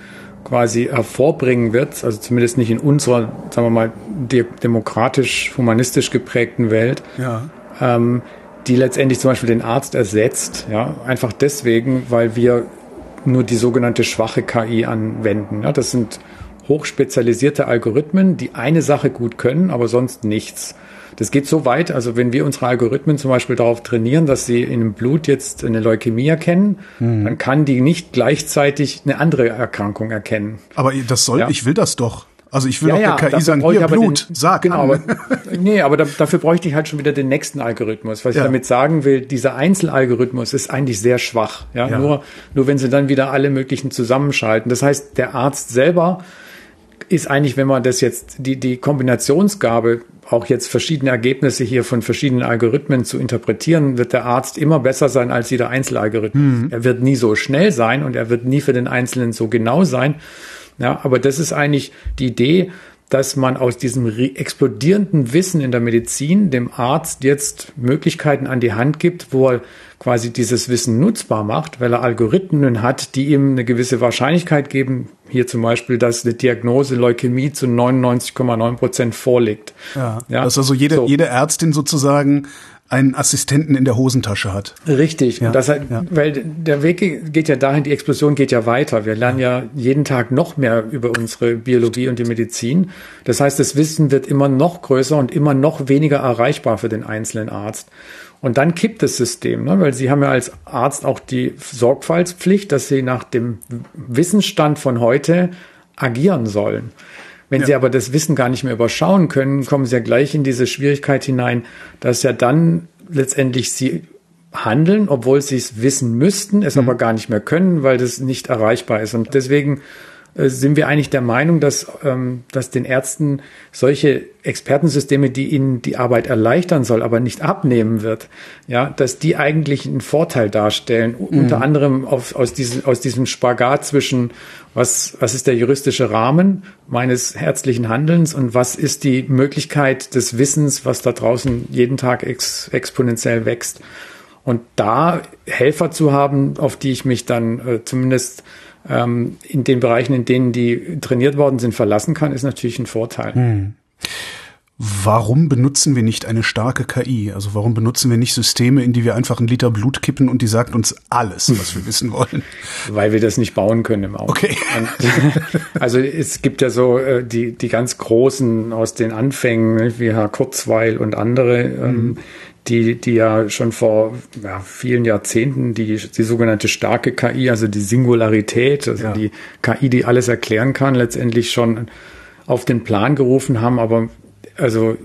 quasi hervorbringen wird, also zumindest nicht in unserer, sagen wir mal, de demokratisch-humanistisch geprägten Welt, ja. ähm, die letztendlich zum Beispiel den Arzt ersetzt, ja, einfach deswegen, weil wir nur die sogenannte schwache KI anwenden. Ja, das sind hochspezialisierte Algorithmen, die eine Sache gut können, aber sonst nichts. Das geht so weit, also wenn wir unsere Algorithmen zum Beispiel darauf trainieren, dass sie in dem Blut jetzt eine Leukämie erkennen, mhm. dann kann die nicht gleichzeitig eine andere Erkrankung erkennen. Aber das soll, ja. ich will das doch. Also ich will ja, auch der KI sagen, hier Blut, den, sag. Genau, aber, nee, aber da, dafür bräuchte ich halt schon wieder den nächsten Algorithmus. Was ja. ich damit sagen will, dieser Einzelalgorithmus ist eigentlich sehr schwach. Ja? ja, Nur, nur wenn sie dann wieder alle möglichen zusammenschalten. Das heißt, der Arzt selber ist eigentlich, wenn man das jetzt, die, die Kombinationsgabe, auch jetzt verschiedene Ergebnisse hier von verschiedenen Algorithmen zu interpretieren, wird der Arzt immer besser sein als jeder Einzelalgorithmus. Mhm. Er wird nie so schnell sein und er wird nie für den Einzelnen so genau sein. Ja, aber das ist eigentlich die Idee, dass man aus diesem explodierenden Wissen in der Medizin dem Arzt jetzt Möglichkeiten an die Hand gibt, wo er quasi dieses Wissen nutzbar macht, weil er Algorithmen hat, die ihm eine gewisse Wahrscheinlichkeit geben. Hier zum Beispiel, dass eine Diagnose Leukämie zu 99,9 Prozent vorliegt. Ja, ja. Dass also jede, so. jede Ärztin sozusagen einen Assistenten in der Hosentasche hat. Richtig. Ja, das, ja. Weil der Weg geht ja dahin, die Explosion geht ja weiter. Wir lernen ja. ja jeden Tag noch mehr über unsere Biologie und die Medizin. Das heißt, das Wissen wird immer noch größer und immer noch weniger erreichbar für den einzelnen Arzt. Und dann kippt das System, ne? weil Sie haben ja als Arzt auch die Sorgfaltspflicht, dass Sie nach dem Wissensstand von heute agieren sollen. Wenn ja. Sie aber das Wissen gar nicht mehr überschauen können, kommen Sie ja gleich in diese Schwierigkeit hinein, dass ja dann letztendlich Sie handeln, obwohl Sie es wissen müssten, es mhm. aber gar nicht mehr können, weil das nicht erreichbar ist. Und deswegen sind wir eigentlich der Meinung, dass, ähm, dass den Ärzten solche Expertensysteme, die ihnen die Arbeit erleichtern soll, aber nicht abnehmen wird, ja, dass die eigentlich einen Vorteil darstellen, mhm. unter anderem auf, aus, diesem, aus diesem Spagat zwischen was, was ist der juristische Rahmen meines herzlichen Handelns und was ist die Möglichkeit des Wissens, was da draußen jeden Tag ex, exponentiell wächst. Und da Helfer zu haben, auf die ich mich dann äh, zumindest ähm, in den Bereichen, in denen die trainiert worden sind, verlassen kann, ist natürlich ein Vorteil. Hm. Warum benutzen wir nicht eine starke KI? Also warum benutzen wir nicht Systeme, in die wir einfach einen Liter Blut kippen und die sagt uns alles, was wir wissen wollen? Weil wir das nicht bauen können im Auto. Okay. also es gibt ja so äh, die, die ganz großen aus den Anfängen, wie Herr Kurzweil und andere, ähm, mhm die, die ja schon vor ja, vielen Jahrzehnten die, die sogenannte starke KI, also die Singularität, also ja. die KI, die alles erklären kann, letztendlich schon auf den Plan gerufen haben. Aber also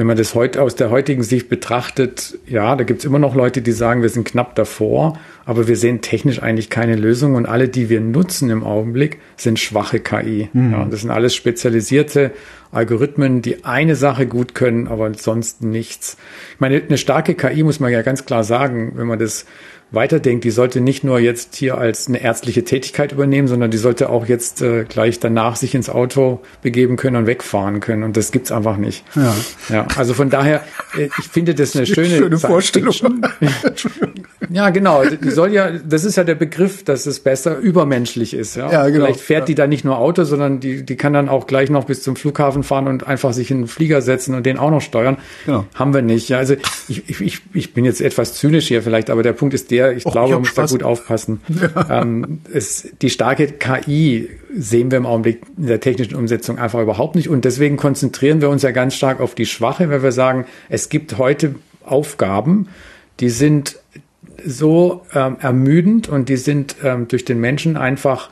wenn man das heute aus der heutigen Sicht betrachtet, ja, da gibt's immer noch Leute, die sagen, wir sind knapp davor, aber wir sehen technisch eigentlich keine Lösung und alle, die wir nutzen im Augenblick, sind schwache KI. Mhm. Ja, das sind alles spezialisierte Algorithmen, die eine Sache gut können, aber sonst nichts. Ich meine, eine starke KI muss man ja ganz klar sagen, wenn man das weiterdenkt, die sollte nicht nur jetzt hier als eine ärztliche Tätigkeit übernehmen, sondern die sollte auch jetzt äh, gleich danach sich ins Auto begeben können und wegfahren können. Und das gibt's einfach nicht. Ja. ja also von daher, äh, ich finde das eine schöne, schöne Vorstellung. ja, genau. Die soll ja, das ist ja der Begriff, dass es besser übermenschlich ist. Ja, ja genau. Vielleicht fährt ja. die da nicht nur Auto, sondern die, die kann dann auch gleich noch bis zum Flughafen fahren und einfach sich in einen Flieger setzen und den auch noch steuern. Genau. Haben wir nicht. Ja, also ich, ich, ich bin jetzt etwas zynisch hier vielleicht, aber der Punkt ist der, der, ich Och, glaube, man muss da gut aufpassen. Ja. Ähm, es, die starke KI sehen wir im Augenblick in der technischen Umsetzung einfach überhaupt nicht. Und deswegen konzentrieren wir uns ja ganz stark auf die Schwache, weil wir sagen, es gibt heute Aufgaben, die sind so ähm, ermüdend und die sind ähm, durch den Menschen einfach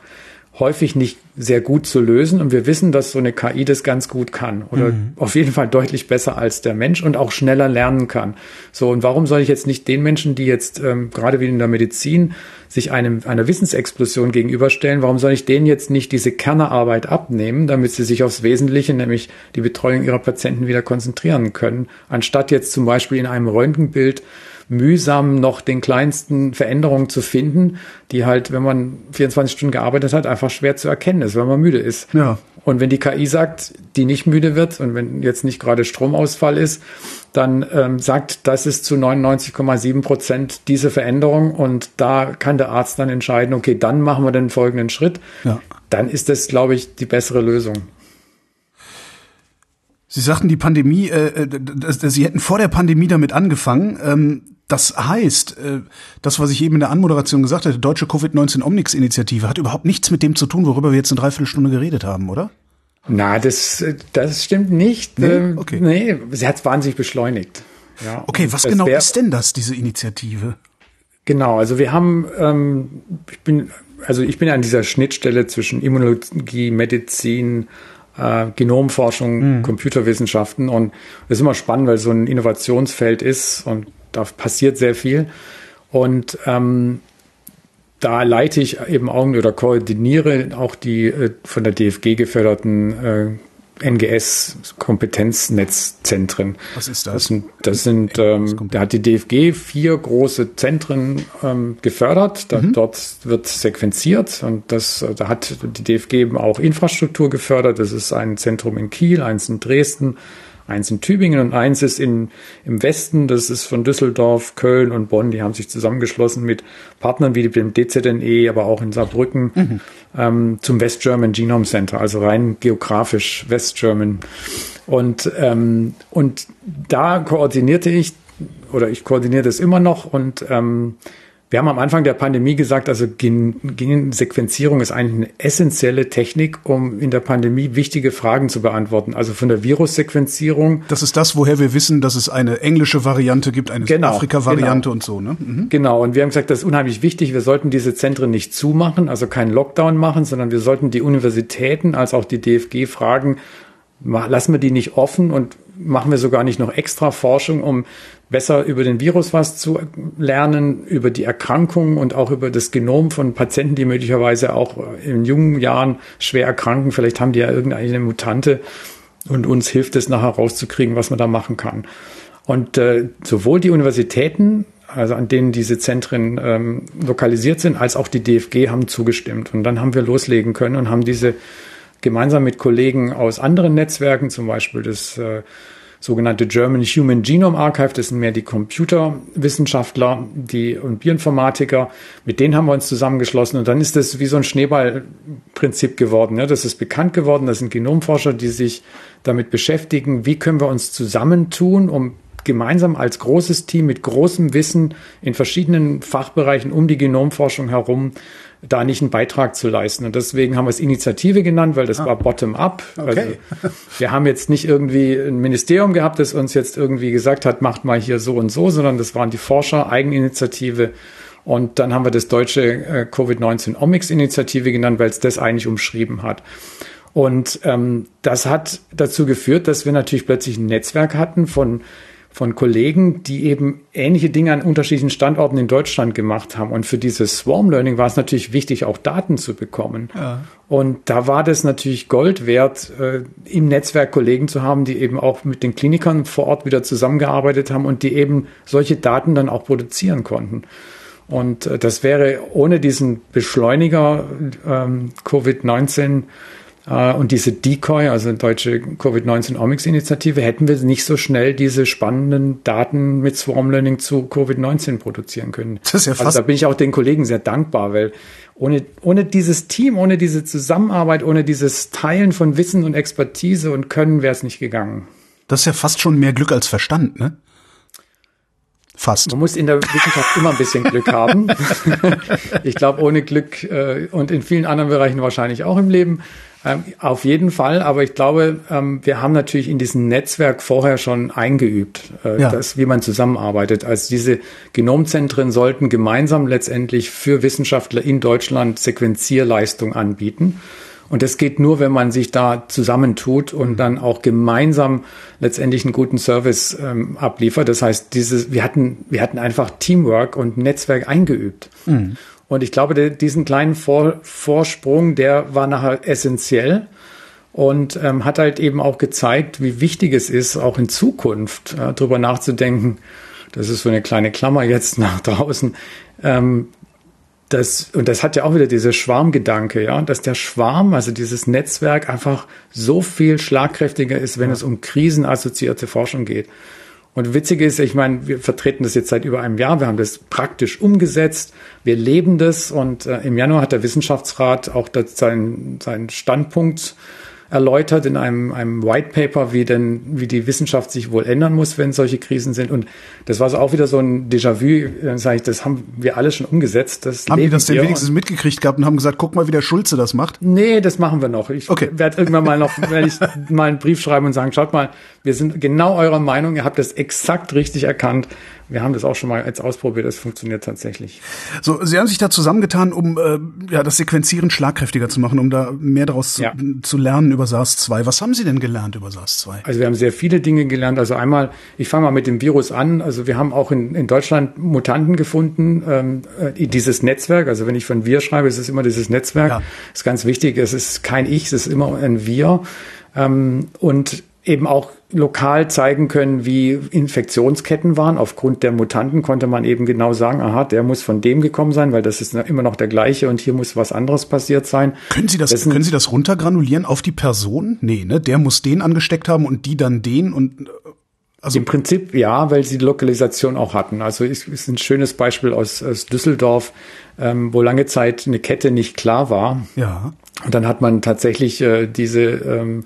häufig nicht sehr gut zu lösen. Und wir wissen, dass so eine KI das ganz gut kann oder mhm. auf jeden Fall deutlich besser als der Mensch und auch schneller lernen kann. So, und warum soll ich jetzt nicht den Menschen, die jetzt ähm, gerade wie in der Medizin sich einem, einer Wissensexplosion gegenüberstellen, warum soll ich denen jetzt nicht diese Kernerarbeit abnehmen, damit sie sich aufs Wesentliche, nämlich die Betreuung ihrer Patienten wieder konzentrieren können, anstatt jetzt zum Beispiel in einem Röntgenbild mühsam noch den kleinsten Veränderungen zu finden, die halt, wenn man 24 Stunden gearbeitet hat, einfach schwer zu erkennen ist, weil man müde ist. Ja. Und wenn die KI sagt, die nicht müde wird und wenn jetzt nicht gerade Stromausfall ist, dann ähm, sagt, das ist zu 99,7 Prozent diese Veränderung und da kann der Arzt dann entscheiden, okay, dann machen wir den folgenden Schritt. Ja. Dann ist das, glaube ich, die bessere Lösung. Sie sagten, die Pandemie, äh, äh Sie hätten vor der Pandemie damit angefangen. Ähm, das heißt, äh, das, was ich eben in der Anmoderation gesagt hatte, deutsche Covid-19 Omnix-Initiative, hat überhaupt nichts mit dem zu tun, worüber wir jetzt eine Dreiviertelstunde geredet haben, oder? Na, das, das stimmt nicht. Nee, ähm, okay. nee sie hat es wahnsinnig beschleunigt. Ja, okay, was genau ist denn das, diese Initiative? Genau, also wir haben, ähm, ich bin, also ich bin an dieser Schnittstelle zwischen Immunologie, Medizin, äh, Genomforschung, mhm. Computerwissenschaften. Und das ist immer spannend, weil es so ein Innovationsfeld ist und da passiert sehr viel. Und ähm, da leite ich eben auch oder koordiniere auch die äh, von der DFG geförderten äh, NGS-Kompetenznetzzentren. Was ist das? Das sind, das sind ähm, da hat die DFG vier große Zentren ähm, gefördert. Da, mhm. Dort wird sequenziert und das, da hat die DFG eben auch Infrastruktur gefördert. Das ist ein Zentrum in Kiel, eins in Dresden, Eins in Tübingen und eins ist in, im Westen, das ist von Düsseldorf, Köln und Bonn. Die haben sich zusammengeschlossen mit Partnern wie dem DZNE, aber auch in Saarbrücken mhm. ähm, zum West German Genome Center, also rein geografisch West German. Und, ähm, und da koordinierte ich, oder ich koordiniere das immer noch und ähm, wir haben am Anfang der Pandemie gesagt, also Gensequenzierung ist eigentlich eine essentielle Technik, um in der Pandemie wichtige Fragen zu beantworten. Also von der Virussequenzierung. Das ist das, woher wir wissen, dass es eine englische Variante gibt, eine genau, Afrika-Variante genau. und so, ne? Mhm. Genau. Und wir haben gesagt, das ist unheimlich wichtig. Wir sollten diese Zentren nicht zumachen, also keinen Lockdown machen, sondern wir sollten die Universitäten als auch die DFG fragen, lassen wir die nicht offen und machen wir sogar nicht noch extra Forschung, um besser über den Virus was zu lernen, über die Erkrankungen und auch über das Genom von Patienten, die möglicherweise auch in jungen Jahren schwer erkranken. Vielleicht haben die ja irgendeine Mutante und uns hilft es nachher rauszukriegen, was man da machen kann. Und äh, sowohl die Universitäten, also an denen diese Zentren ähm, lokalisiert sind, als auch die DFG haben zugestimmt. Und dann haben wir loslegen können und haben diese gemeinsam mit Kollegen aus anderen Netzwerken, zum Beispiel das äh, sogenannte German Human Genome Archive, das sind mehr die Computerwissenschaftler die, und Bioinformatiker, mit denen haben wir uns zusammengeschlossen und dann ist das wie so ein Schneeballprinzip geworden. Ja, das ist bekannt geworden, das sind Genomforscher, die sich damit beschäftigen, wie können wir uns zusammentun, um gemeinsam als großes Team mit großem Wissen in verschiedenen Fachbereichen um die Genomforschung herum da nicht einen Beitrag zu leisten. Und deswegen haben wir es Initiative genannt, weil das ah. war bottom-up. Okay. Also wir haben jetzt nicht irgendwie ein Ministerium gehabt, das uns jetzt irgendwie gesagt hat, macht mal hier so und so, sondern das waren die Forscher, Eigeninitiative. Und dann haben wir das deutsche äh, Covid-19 Omics-Initiative genannt, weil es das eigentlich umschrieben hat. Und ähm, das hat dazu geführt, dass wir natürlich plötzlich ein Netzwerk hatten von von Kollegen, die eben ähnliche Dinge an unterschiedlichen Standorten in Deutschland gemacht haben. Und für dieses Swarm Learning war es natürlich wichtig, auch Daten zu bekommen. Ja. Und da war das natürlich Gold wert, äh, im Netzwerk Kollegen zu haben, die eben auch mit den Klinikern vor Ort wieder zusammengearbeitet haben und die eben solche Daten dann auch produzieren konnten. Und äh, das wäre ohne diesen Beschleuniger ähm, Covid-19 äh, und diese Decoy, also deutsche Covid-19 Omics-Initiative, hätten wir nicht so schnell diese spannenden Daten mit Swarm Learning zu Covid-19 produzieren können. Das ist ja also fast also da bin ich auch den Kollegen sehr dankbar, weil ohne, ohne dieses Team, ohne diese Zusammenarbeit, ohne dieses Teilen von Wissen und Expertise und Können wäre es nicht gegangen. Das ist ja fast schon mehr Glück als Verstand, ne? Fast. Man muss in der Wissenschaft immer ein bisschen Glück haben. ich glaube, ohne Glück äh, und in vielen anderen Bereichen wahrscheinlich auch im Leben ähm, auf jeden Fall, aber ich glaube, ähm, wir haben natürlich in diesem Netzwerk vorher schon eingeübt, äh, ja. dass, wie man zusammenarbeitet. Also diese Genomzentren sollten gemeinsam letztendlich für Wissenschaftler in Deutschland Sequenzierleistung anbieten. Und das geht nur, wenn man sich da zusammentut und dann auch gemeinsam letztendlich einen guten Service ähm, abliefert. Das heißt, dieses, wir hatten, wir hatten einfach Teamwork und Netzwerk eingeübt. Mhm. Und ich glaube, der, diesen kleinen Vor Vorsprung, der war nachher essentiell und ähm, hat halt eben auch gezeigt, wie wichtig es ist, auch in Zukunft äh, darüber nachzudenken. Das ist so eine kleine Klammer jetzt nach draußen. Ähm, das, und das hat ja auch wieder diese Schwarmgedanke, ja, dass der Schwarm, also dieses Netzwerk einfach so viel schlagkräftiger ist, wenn ja. es um krisenassoziierte Forschung geht. Und witzig ist, ich meine, wir vertreten das jetzt seit über einem Jahr, wir haben das praktisch umgesetzt, wir leben das. Und äh, im Januar hat der Wissenschaftsrat auch seinen, seinen Standpunkt erläutert in einem, einem White Paper, wie denn, wie die Wissenschaft sich wohl ändern muss, wenn solche Krisen sind. Und das war so auch wieder so ein Déjà-vu, dann sage ich, das haben wir alle schon umgesetzt. Das haben die das denn wenigstens mitgekriegt gehabt und haben gesagt, guck mal, wie der Schulze das macht? Nee, das machen wir noch. Ich okay. werde irgendwann mal noch, werde ich mal einen Brief schreiben und sagen, schaut mal, wir sind genau eurer Meinung, ihr habt das exakt richtig erkannt wir haben das auch schon mal jetzt ausprobiert, es funktioniert tatsächlich. So, Sie haben sich da zusammengetan, um äh, ja das Sequenzieren schlagkräftiger zu machen, um da mehr daraus ja. zu, zu, lernen über SARS-2. Was haben Sie denn gelernt über SARS-2? Also wir haben sehr viele Dinge gelernt. Also einmal, ich fange mal mit dem Virus an. Also wir haben auch in, in Deutschland Mutanten gefunden, ähm, äh, dieses Netzwerk. Also wenn ich von wir schreibe, ist es immer dieses Netzwerk. Ja. ist ganz wichtig. Es ist kein Ich, es ist immer ein Wir. Ähm, und eben auch lokal zeigen können, wie Infektionsketten waren. Aufgrund der Mutanten konnte man eben genau sagen, aha, der muss von dem gekommen sein, weil das ist immer noch der gleiche und hier muss was anderes passiert sein. Können Sie das, Dessen, können Sie das runtergranulieren auf die Person? Nee, ne? Der muss den angesteckt haben und die dann den und also Im Prinzip ja, weil sie die Lokalisation auch hatten. Also ist, ist ein schönes Beispiel aus, aus Düsseldorf, ähm, wo lange Zeit eine Kette nicht klar war. Ja. Und dann hat man tatsächlich äh, diese ähm,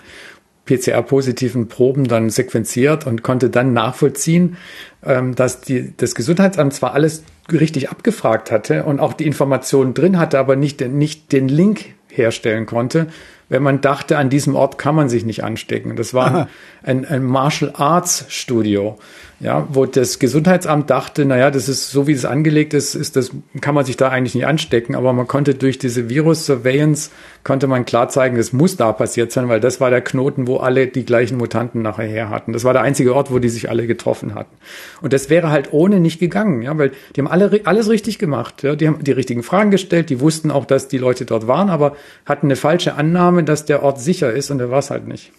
PCR-positiven Proben dann sequenziert und konnte dann nachvollziehen, ähm, dass die, das Gesundheitsamt zwar alles richtig abgefragt hatte und auch die Informationen drin hatte, aber nicht, nicht den Link herstellen konnte, wenn man dachte, an diesem Ort kann man sich nicht anstecken. Das war ein, ein Martial Arts Studio ja, wo das Gesundheitsamt dachte, naja, das ist so wie es angelegt ist, ist das, kann man sich da eigentlich nicht anstecken, aber man konnte durch diese Virus-Surveillance, konnte man klar zeigen, das muss da passiert sein, weil das war der Knoten, wo alle die gleichen Mutanten nachher her hatten. Das war der einzige Ort, wo die sich alle getroffen hatten. Und das wäre halt ohne nicht gegangen, ja, weil die haben alle alles richtig gemacht, ja, die haben die richtigen Fragen gestellt, die wussten auch, dass die Leute dort waren, aber hatten eine falsche Annahme, dass der Ort sicher ist und der war es halt nicht.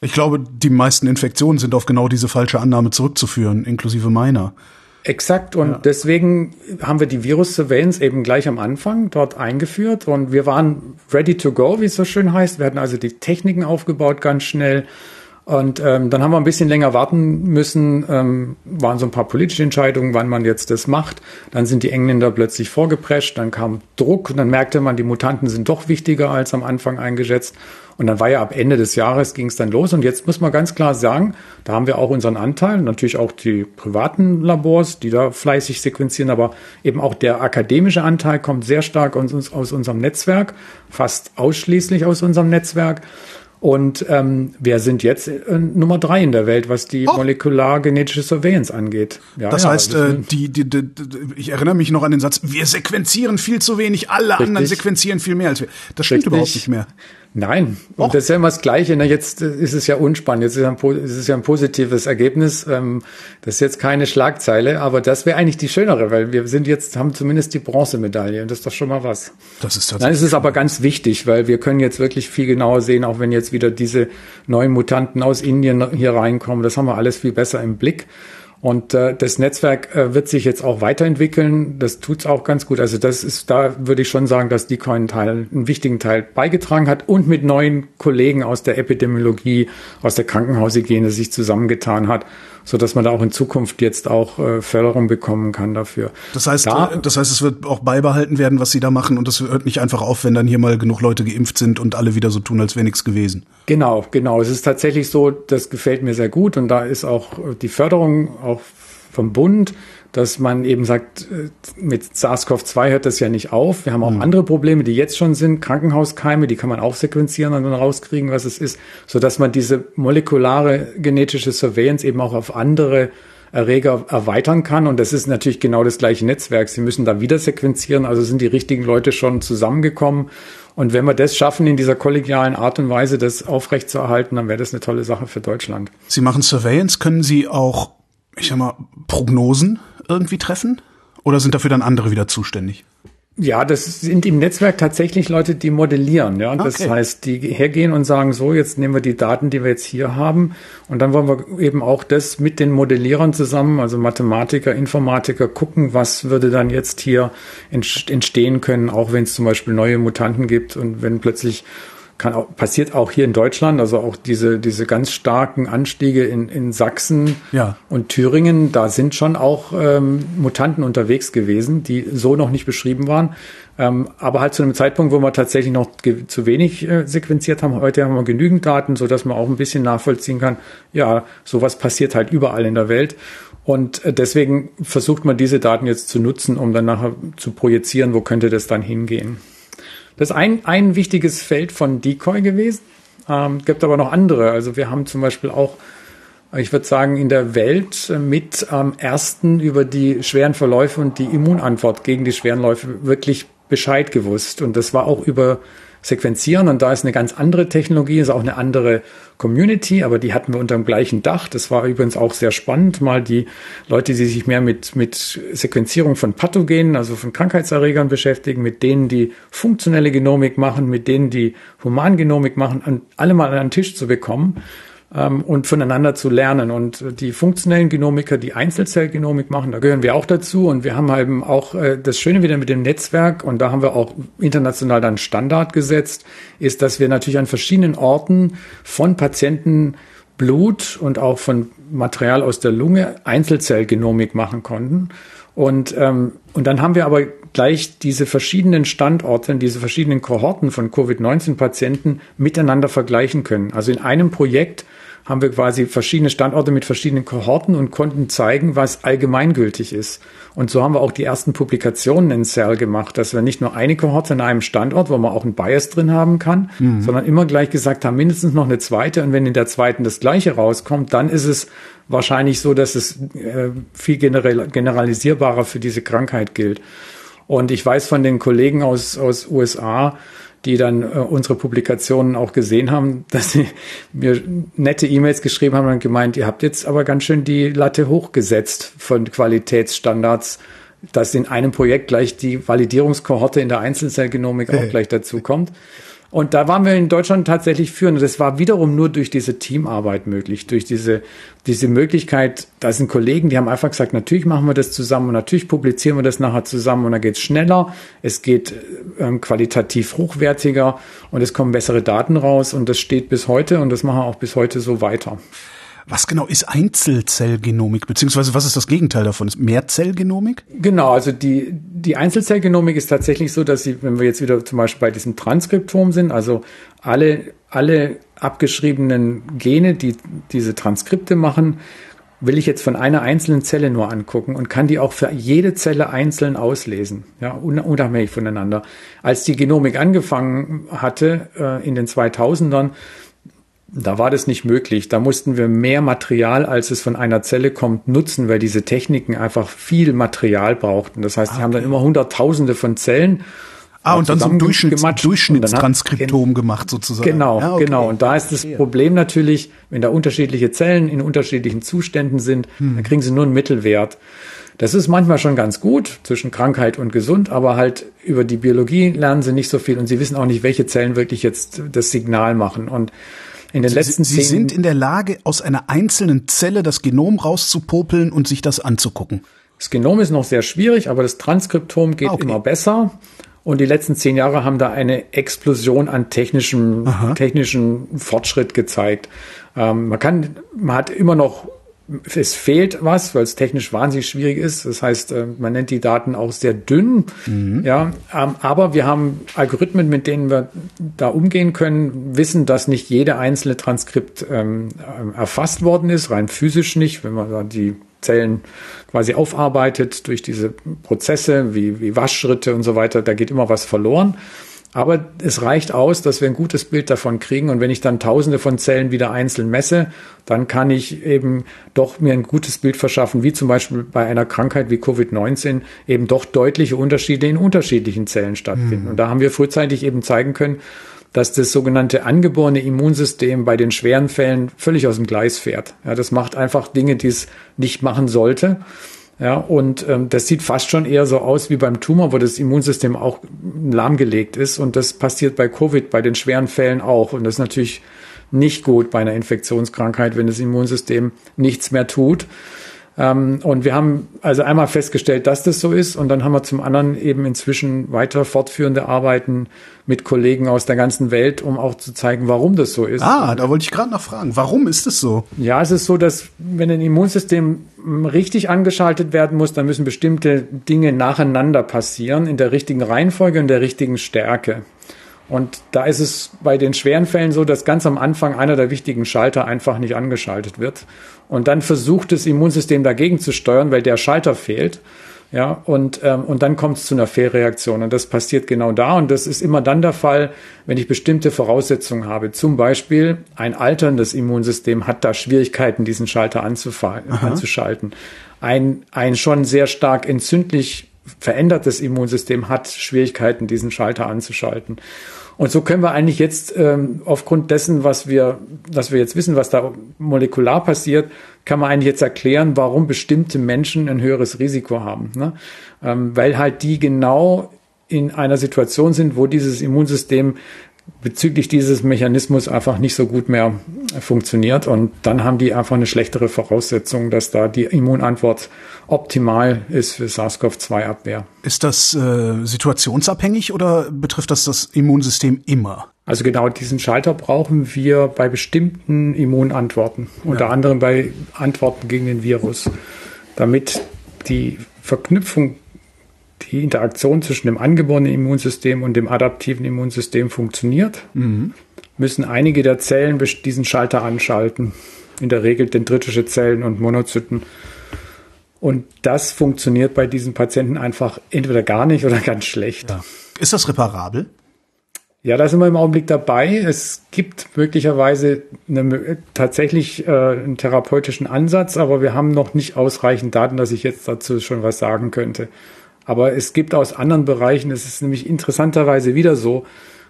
Ich glaube, die meisten Infektionen sind auf genau diese falsche Annahme zurückzuführen, inklusive meiner. Exakt. Und ja. deswegen haben wir die Virus-Surveillance eben gleich am Anfang dort eingeführt und wir waren ready to go, wie es so schön heißt. Wir hatten also die Techniken aufgebaut ganz schnell. Und ähm, dann haben wir ein bisschen länger warten müssen, ähm, waren so ein paar politische Entscheidungen, wann man jetzt das macht. Dann sind die Engländer plötzlich vorgeprescht, dann kam Druck und dann merkte man, die Mutanten sind doch wichtiger als am Anfang eingeschätzt. Und dann war ja ab Ende des Jahres ging es dann los. Und jetzt muss man ganz klar sagen, da haben wir auch unseren Anteil, natürlich auch die privaten Labors, die da fleißig sequenzieren, aber eben auch der akademische Anteil kommt sehr stark aus, aus unserem Netzwerk, fast ausschließlich aus unserem Netzwerk. Und ähm, wir sind jetzt äh, Nummer drei in der Welt, was die oh. molekulargenetische Surveillance angeht. Ja, das ja, heißt, äh, die, die, die, ich erinnere mich noch an den Satz, wir sequenzieren viel zu wenig, alle Richtig. anderen sequenzieren viel mehr als wir. Das stimmt Richtig. überhaupt nicht mehr. Nein, und Och. das ist ja immer das Gleiche. Na, jetzt ist es ja unspannend, jetzt ist, ein, ist es ja ein positives Ergebnis. Ähm, das ist jetzt keine Schlagzeile, aber das wäre eigentlich die schönere, weil wir sind jetzt, haben zumindest die Bronzemedaille und das ist doch schon mal was. Das ist tatsächlich. Ist es aber ganz wichtig, weil wir können jetzt wirklich viel genauer sehen, auch wenn jetzt wieder diese neuen Mutanten aus Indien hier reinkommen. Das haben wir alles viel besser im Blick. Und äh, das Netzwerk äh, wird sich jetzt auch weiterentwickeln. Das tut's auch ganz gut. Also das ist, da würde ich schon sagen, dass Decoy einen Teil, einen wichtigen Teil beigetragen hat und mit neuen Kollegen aus der Epidemiologie, aus der Krankenhaushygiene sich zusammengetan hat so dass man da auch in Zukunft jetzt auch äh, Förderung bekommen kann dafür. Das heißt, da, das heißt, es wird auch beibehalten werden, was Sie da machen und es hört nicht einfach auf, wenn dann hier mal genug Leute geimpft sind und alle wieder so tun, als wäre nichts gewesen. Genau, genau. Es ist tatsächlich so, das gefällt mir sehr gut und da ist auch die Förderung auch vom Bund dass man eben sagt, äh, mit SARS-CoV-2 hört das ja nicht auf. Wir haben auch mhm. andere Probleme, die jetzt schon sind, Krankenhauskeime, die kann man auch sequenzieren und dann rauskriegen, was es ist, so dass man diese molekulare genetische Surveillance eben auch auf andere Erreger erweitern kann. Und das ist natürlich genau das gleiche Netzwerk. Sie müssen da wieder sequenzieren, also sind die richtigen Leute schon zusammengekommen. Und wenn wir das schaffen, in dieser kollegialen Art und Weise das aufrechtzuerhalten, dann wäre das eine tolle Sache für Deutschland. Sie machen Surveillance, können Sie auch, ich sag mal, Prognosen irgendwie treffen? Oder sind dafür dann andere wieder zuständig? Ja, das sind im Netzwerk tatsächlich Leute, die modellieren. Ja, okay. das heißt, die hergehen und sagen so, jetzt nehmen wir die Daten, die wir jetzt hier haben, und dann wollen wir eben auch das mit den Modellierern zusammen, also Mathematiker, Informatiker, gucken, was würde dann jetzt hier entstehen können, auch wenn es zum Beispiel neue Mutanten gibt und wenn plötzlich kann auch, passiert auch hier in Deutschland, also auch diese, diese ganz starken Anstiege in, in Sachsen ja. und Thüringen, da sind schon auch ähm, Mutanten unterwegs gewesen, die so noch nicht beschrieben waren. Ähm, aber halt zu einem Zeitpunkt, wo wir tatsächlich noch zu wenig äh, sequenziert haben. Heute haben wir genügend Daten, so dass man auch ein bisschen nachvollziehen kann, ja, sowas passiert halt überall in der Welt. Und äh, deswegen versucht man diese Daten jetzt zu nutzen, um dann nachher zu projizieren, wo könnte das dann hingehen. Das ist ein, ein wichtiges Feld von Decoy gewesen. Ähm, gibt aber noch andere. Also wir haben zum Beispiel auch, ich würde sagen, in der Welt mit am ersten über die schweren Verläufe und die Immunantwort gegen die schweren Läufe wirklich Bescheid gewusst. Und das war auch über sequenzieren. Und da ist eine ganz andere Technologie, ist auch eine andere Community, aber die hatten wir unter dem gleichen Dach. Das war übrigens auch sehr spannend, mal die Leute, die sich mehr mit, mit Sequenzierung von Pathogenen, also von Krankheitserregern beschäftigen, mit denen, die funktionelle Genomik machen, mit denen, die Humangenomik machen, alle mal an den Tisch zu bekommen ähm, und voneinander zu lernen. Und die funktionellen Genomiker, die Einzelzellgenomik machen, da gehören wir auch dazu. Und wir haben halt auch äh, das Schöne wieder mit dem Netzwerk, und da haben wir auch international dann Standard gesetzt, ist, dass wir natürlich an verschiedenen Orten von Patienten Blut und auch von Material aus der Lunge Einzelzellgenomik machen konnten. Und, ähm, und dann haben wir aber gleich diese verschiedenen Standorte, diese verschiedenen Kohorten von Covid-19-Patienten miteinander vergleichen können. Also in einem Projekt haben wir quasi verschiedene Standorte mit verschiedenen Kohorten und konnten zeigen, was allgemeingültig ist. Und so haben wir auch die ersten Publikationen in Cell gemacht, dass wir nicht nur eine Kohorte in einem Standort, wo man auch einen Bias drin haben kann, mhm. sondern immer gleich gesagt haben, mindestens noch eine zweite. Und wenn in der zweiten das gleiche rauskommt, dann ist es wahrscheinlich so, dass es äh, viel generell, generalisierbarer für diese Krankheit gilt. Und ich weiß von den Kollegen aus, aus USA, die dann äh, unsere Publikationen auch gesehen haben, dass sie mir nette E-Mails geschrieben haben und gemeint, ihr habt jetzt aber ganz schön die Latte hochgesetzt von Qualitätsstandards, dass in einem Projekt gleich die Validierungskohorte in der Einzelzellgenomik auch gleich dazu kommt. Und da waren wir in Deutschland tatsächlich führend. Und das war wiederum nur durch diese Teamarbeit möglich, durch diese, diese Möglichkeit, da sind Kollegen, die haben einfach gesagt, natürlich machen wir das zusammen und natürlich publizieren wir das nachher zusammen und dann geht's schneller, es geht ähm, qualitativ hochwertiger und es kommen bessere Daten raus und das steht bis heute und das machen wir auch bis heute so weiter. Was genau ist Einzelzellgenomik, beziehungsweise was ist das Gegenteil davon? Ist Mehrzellgenomik? Genau, also die, die Einzelzellgenomik ist tatsächlich so, dass sie, wenn wir jetzt wieder zum Beispiel bei diesem Transkriptom sind, also alle, alle abgeschriebenen Gene, die diese Transkripte machen, will ich jetzt von einer einzelnen Zelle nur angucken und kann die auch für jede Zelle einzeln auslesen, ja, unabhängig voneinander. Als die Genomik angefangen hatte äh, in den 2000ern, da war das nicht möglich. Da mussten wir mehr Material, als es von einer Zelle kommt, nutzen, weil diese Techniken einfach viel Material brauchten. Das heißt, die okay. haben dann immer Hunderttausende von Zellen. Ah, und dann so ein Durchschnitts Durchschnittstranskriptom gemacht sozusagen. Genau, ja, okay. genau. Und da ist das Problem natürlich, wenn da unterschiedliche Zellen in unterschiedlichen Zuständen sind, hm. dann kriegen sie nur einen Mittelwert. Das ist manchmal schon ganz gut zwischen Krankheit und gesund, aber halt über die Biologie lernen sie nicht so viel und sie wissen auch nicht, welche Zellen wirklich jetzt das Signal machen. Und in den Sie, letzten Sie sind in der Lage, aus einer einzelnen Zelle das Genom rauszupopeln und sich das anzugucken. Das Genom ist noch sehr schwierig, aber das Transkriptom geht okay. immer besser. Und die letzten zehn Jahre haben da eine Explosion an technischem, technischen Fortschritt gezeigt. Ähm, man kann, man hat immer noch es fehlt was, weil es technisch wahnsinnig schwierig ist. Das heißt, äh, man nennt die Daten auch sehr dünn. Mhm. Ja, ähm, aber wir haben Algorithmen, mit denen wir da umgehen können, wissen, dass nicht jede einzelne Transkript ähm, erfasst worden ist, rein physisch nicht, wenn man da die Zellen quasi aufarbeitet durch diese Prozesse wie, wie Waschschritte und so weiter. Da geht immer was verloren. Aber es reicht aus, dass wir ein gutes Bild davon kriegen. Und wenn ich dann tausende von Zellen wieder einzeln messe, dann kann ich eben doch mir ein gutes Bild verschaffen, wie zum Beispiel bei einer Krankheit wie Covid-19 eben doch deutliche Unterschiede in unterschiedlichen Zellen stattfinden. Mhm. Und da haben wir frühzeitig eben zeigen können, dass das sogenannte angeborene Immunsystem bei den schweren Fällen völlig aus dem Gleis fährt. Ja, das macht einfach Dinge, die es nicht machen sollte. Ja, und ähm, das sieht fast schon eher so aus wie beim Tumor, wo das Immunsystem auch lahmgelegt ist. Und das passiert bei Covid, bei den schweren Fällen auch. Und das ist natürlich nicht gut bei einer Infektionskrankheit, wenn das Immunsystem nichts mehr tut. Ähm, und wir haben also einmal festgestellt, dass das so ist. Und dann haben wir zum anderen eben inzwischen weiter fortführende Arbeiten mit Kollegen aus der ganzen Welt, um auch zu zeigen, warum das so ist. Ah, da wollte ich gerade noch fragen. Warum ist es so? Ja, es ist so, dass wenn ein Immunsystem richtig angeschaltet werden muss, dann müssen bestimmte Dinge nacheinander passieren, in der richtigen Reihenfolge und der richtigen Stärke. Und da ist es bei den schweren Fällen so, dass ganz am Anfang einer der wichtigen Schalter einfach nicht angeschaltet wird. Und dann versucht das Immunsystem dagegen zu steuern, weil der Schalter fehlt. Ja, und, ähm, und dann kommt es zu einer Fehlreaktion. Und das passiert genau da. Und das ist immer dann der Fall, wenn ich bestimmte Voraussetzungen habe. Zum Beispiel ein alterndes Immunsystem hat da Schwierigkeiten, diesen Schalter anzuschalten. Ein, ein schon sehr stark entzündlich verändertes Immunsystem hat Schwierigkeiten, diesen Schalter anzuschalten. Und so können wir eigentlich jetzt ähm, aufgrund dessen, was wir, was wir jetzt wissen, was da molekular passiert, kann man eigentlich jetzt erklären, warum bestimmte Menschen ein höheres Risiko haben. Ne? Ähm, weil halt die genau in einer Situation sind, wo dieses Immunsystem bezüglich dieses Mechanismus einfach nicht so gut mehr funktioniert. Und dann haben die einfach eine schlechtere Voraussetzung, dass da die Immunantwort optimal ist für SARS-CoV-2-Abwehr. Ist das äh, situationsabhängig oder betrifft das das Immunsystem immer? Also genau diesen Schalter brauchen wir bei bestimmten Immunantworten, unter ja. anderem bei Antworten gegen den Virus, damit die Verknüpfung die Interaktion zwischen dem angeborenen Immunsystem und dem adaptiven Immunsystem funktioniert, mhm. müssen einige der Zellen diesen Schalter anschalten. In der Regel dendritische Zellen und Monozyten. Und das funktioniert bei diesen Patienten einfach entweder gar nicht oder ganz schlecht. Ja. Ist das reparabel? Ja, da sind wir im Augenblick dabei. Es gibt möglicherweise eine, tatsächlich äh, einen therapeutischen Ansatz, aber wir haben noch nicht ausreichend Daten, dass ich jetzt dazu schon was sagen könnte. Aber es gibt aus anderen Bereichen, es ist nämlich interessanterweise wieder so,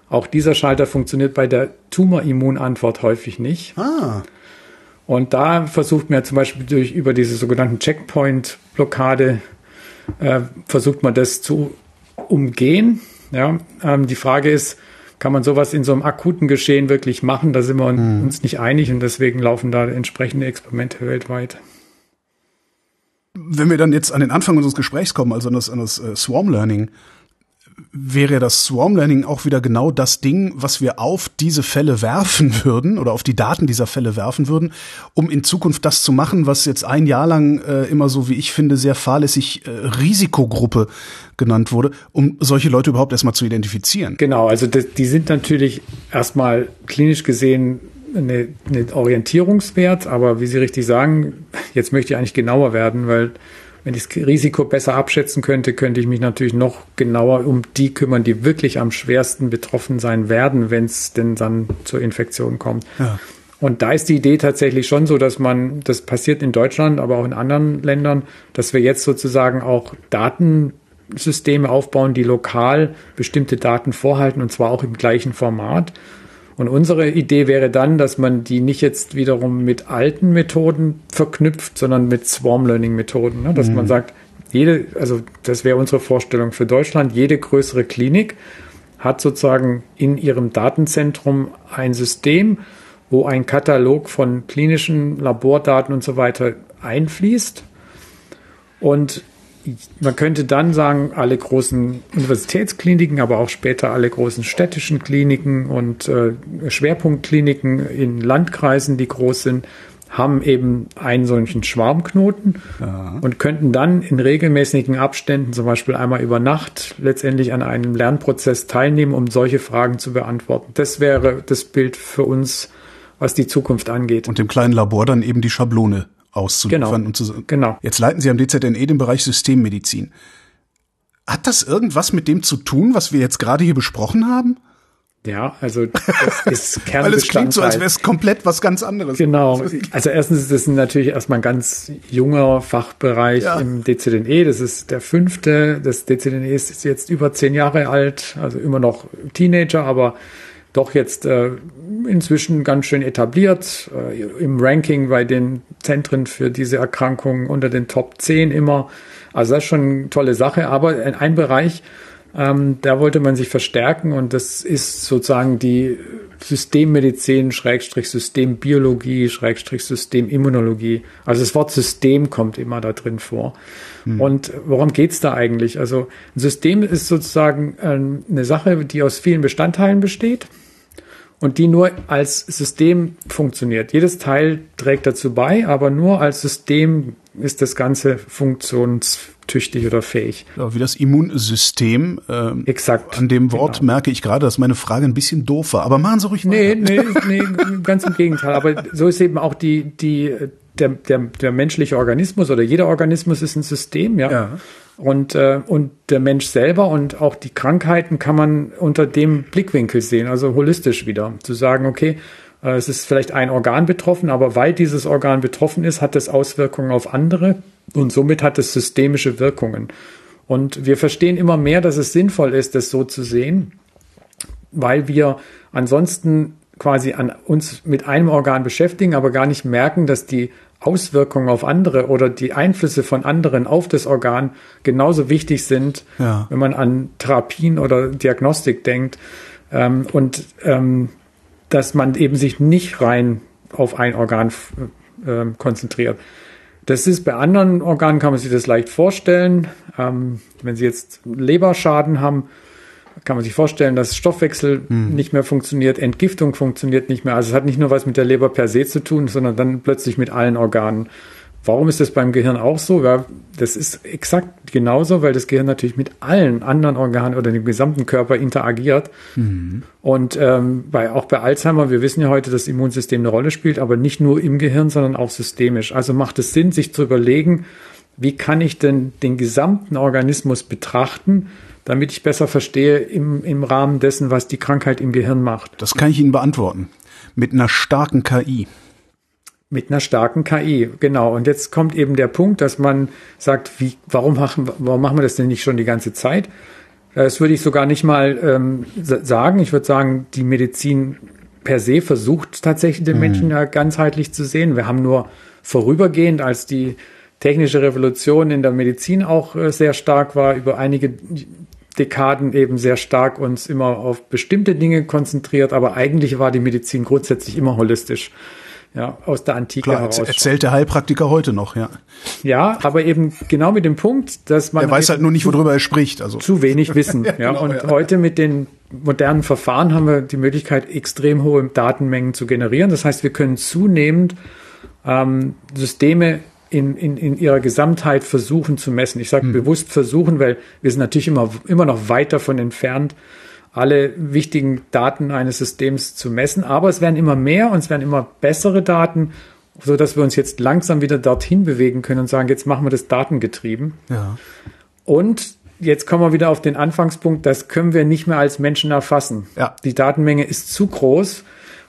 auch dieser Schalter funktioniert bei der Tumorimmunantwort häufig nicht. Ah. Und da versucht man zum Beispiel durch, über diese sogenannten Checkpoint-Blockade, äh, versucht man das zu umgehen. Ja, ähm, die Frage ist, kann man sowas in so einem akuten Geschehen wirklich machen? Da sind wir hm. uns nicht einig und deswegen laufen da entsprechende Experimente weltweit wenn wir dann jetzt an den Anfang unseres Gesprächs kommen, also an das, an das äh, Swarm Learning, wäre das Swarm Learning auch wieder genau das Ding, was wir auf diese Fälle werfen würden oder auf die Daten dieser Fälle werfen würden, um in Zukunft das zu machen, was jetzt ein Jahr lang äh, immer so, wie ich finde, sehr fahrlässig äh, Risikogruppe genannt wurde, um solche Leute überhaupt erstmal zu identifizieren. Genau, also die sind natürlich erstmal klinisch gesehen eine, eine Orientierungswert, aber wie Sie richtig sagen, jetzt möchte ich eigentlich genauer werden, weil wenn ich das Risiko besser abschätzen könnte, könnte ich mich natürlich noch genauer um die kümmern, die wirklich am schwersten betroffen sein werden, wenn es denn dann zur Infektion kommt. Ja. Und da ist die Idee tatsächlich schon so, dass man, das passiert in Deutschland, aber auch in anderen Ländern, dass wir jetzt sozusagen auch Datensysteme aufbauen, die lokal bestimmte Daten vorhalten und zwar auch im gleichen Format. Und unsere Idee wäre dann, dass man die nicht jetzt wiederum mit alten Methoden verknüpft, sondern mit Swarm Learning Methoden. Ne? Dass mhm. man sagt, jede, also das wäre unsere Vorstellung für Deutschland, jede größere Klinik hat sozusagen in ihrem Datenzentrum ein System, wo ein Katalog von klinischen Labordaten und so weiter einfließt. Und man könnte dann sagen, alle großen Universitätskliniken, aber auch später alle großen städtischen Kliniken und äh, Schwerpunktkliniken in Landkreisen, die groß sind, haben eben einen solchen Schwarmknoten ja. und könnten dann in regelmäßigen Abständen, zum Beispiel einmal über Nacht, letztendlich an einem Lernprozess teilnehmen, um solche Fragen zu beantworten. Das wäre das Bild für uns, was die Zukunft angeht. Und im kleinen Labor dann eben die Schablone auszuliefern genau. und zu genau. Jetzt leiten Sie am DZNE den Bereich Systemmedizin. Hat das irgendwas mit dem zu tun, was wir jetzt gerade hier besprochen haben? Ja, also das ist Kernbestandteil. Weil es klingt so, als wäre es komplett was ganz anderes. Genau. Also erstens ist das natürlich erstmal ein ganz junger Fachbereich ja. im DZNE. Das ist der fünfte. Das DZNE ist jetzt über zehn Jahre alt, also immer noch Teenager, aber doch jetzt äh, inzwischen ganz schön etabliert, äh, im Ranking bei den Zentren für diese Erkrankungen unter den Top 10 immer. Also das ist schon eine tolle Sache, aber ein Bereich, ähm, da wollte man sich verstärken und das ist sozusagen die Systemmedizin, Schrägstrich Systembiologie, Schrägstrich Systemimmunologie. Also das Wort System kommt immer da drin vor. Hm. Und worum geht's da eigentlich? Also ein System ist sozusagen ähm, eine Sache, die aus vielen Bestandteilen besteht und die nur als System funktioniert. Jedes Teil trägt dazu bei, aber nur als System ist das Ganze funktionstüchtig oder fähig. Wie das Immunsystem. Ähm, Exakt. An dem Wort genau. merke ich gerade, dass meine Frage ein bisschen doof war. Aber machen Sie ruhig weiter. Nee, nee, nee, ganz im Gegenteil. Aber so ist eben auch die, die, der, der, der menschliche Organismus oder jeder Organismus ist ein System, ja. ja. Und, äh, und der Mensch selber und auch die Krankheiten kann man unter dem Blickwinkel sehen, also holistisch wieder. Zu sagen, okay, äh, es ist vielleicht ein Organ betroffen, aber weil dieses Organ betroffen ist, hat es Auswirkungen auf andere und somit hat es systemische Wirkungen. Und wir verstehen immer mehr, dass es sinnvoll ist, das so zu sehen, weil wir ansonsten quasi an uns mit einem Organ beschäftigen, aber gar nicht merken, dass die Auswirkungen auf andere oder die Einflüsse von anderen auf das Organ genauso wichtig sind, ja. wenn man an Therapien oder Diagnostik denkt. Ähm, und ähm, dass man eben sich nicht rein auf ein Organ äh, konzentriert. Das ist bei anderen Organen kann man sich das leicht vorstellen. Ähm, wenn Sie jetzt Leberschaden haben, kann man sich vorstellen, dass Stoffwechsel hm. nicht mehr funktioniert, Entgiftung funktioniert nicht mehr. Also es hat nicht nur was mit der Leber per se zu tun, sondern dann plötzlich mit allen Organen. Warum ist das beim Gehirn auch so? Ja, das ist exakt genauso, weil das Gehirn natürlich mit allen anderen Organen oder dem gesamten Körper interagiert. Mhm. Und ähm, bei, auch bei Alzheimer, wir wissen ja heute, dass das Immunsystem eine Rolle spielt, aber nicht nur im Gehirn, sondern auch systemisch. Also macht es Sinn, sich zu überlegen, wie kann ich denn den gesamten Organismus betrachten, damit ich besser verstehe im, im Rahmen dessen, was die Krankheit im Gehirn macht. Das kann ich Ihnen beantworten. Mit einer starken KI. Mit einer starken KI, genau. Und jetzt kommt eben der Punkt, dass man sagt, wie, warum machen, warum machen wir das denn nicht schon die ganze Zeit? Das würde ich sogar nicht mal ähm, sagen. Ich würde sagen, die Medizin per se versucht tatsächlich den mhm. Menschen ja ganzheitlich zu sehen. Wir haben nur vorübergehend, als die technische Revolution in der Medizin auch äh, sehr stark war, über einige Dekaden eben sehr stark uns immer auf bestimmte Dinge konzentriert, aber eigentlich war die Medizin grundsätzlich immer holistisch ja, aus der Antike Klar, heraus. Erzählt der Heilpraktiker heute noch, ja. Ja, aber eben genau mit dem Punkt, dass man. Er weiß halt nur nicht, worüber er spricht. Also. Zu wenig wissen. ja, genau, und ja. heute mit den modernen Verfahren haben wir die Möglichkeit, extrem hohe Datenmengen zu generieren. Das heißt, wir können zunehmend ähm, Systeme in, in, in ihrer Gesamtheit versuchen zu messen. Ich sage hm. bewusst versuchen, weil wir sind natürlich immer, immer noch weit davon entfernt, alle wichtigen Daten eines Systems zu messen. Aber es werden immer mehr und es werden immer bessere Daten, so dass wir uns jetzt langsam wieder dorthin bewegen können und sagen, jetzt machen wir das datengetrieben. Ja. Und jetzt kommen wir wieder auf den Anfangspunkt, das können wir nicht mehr als Menschen erfassen. Ja. Die Datenmenge ist zu groß,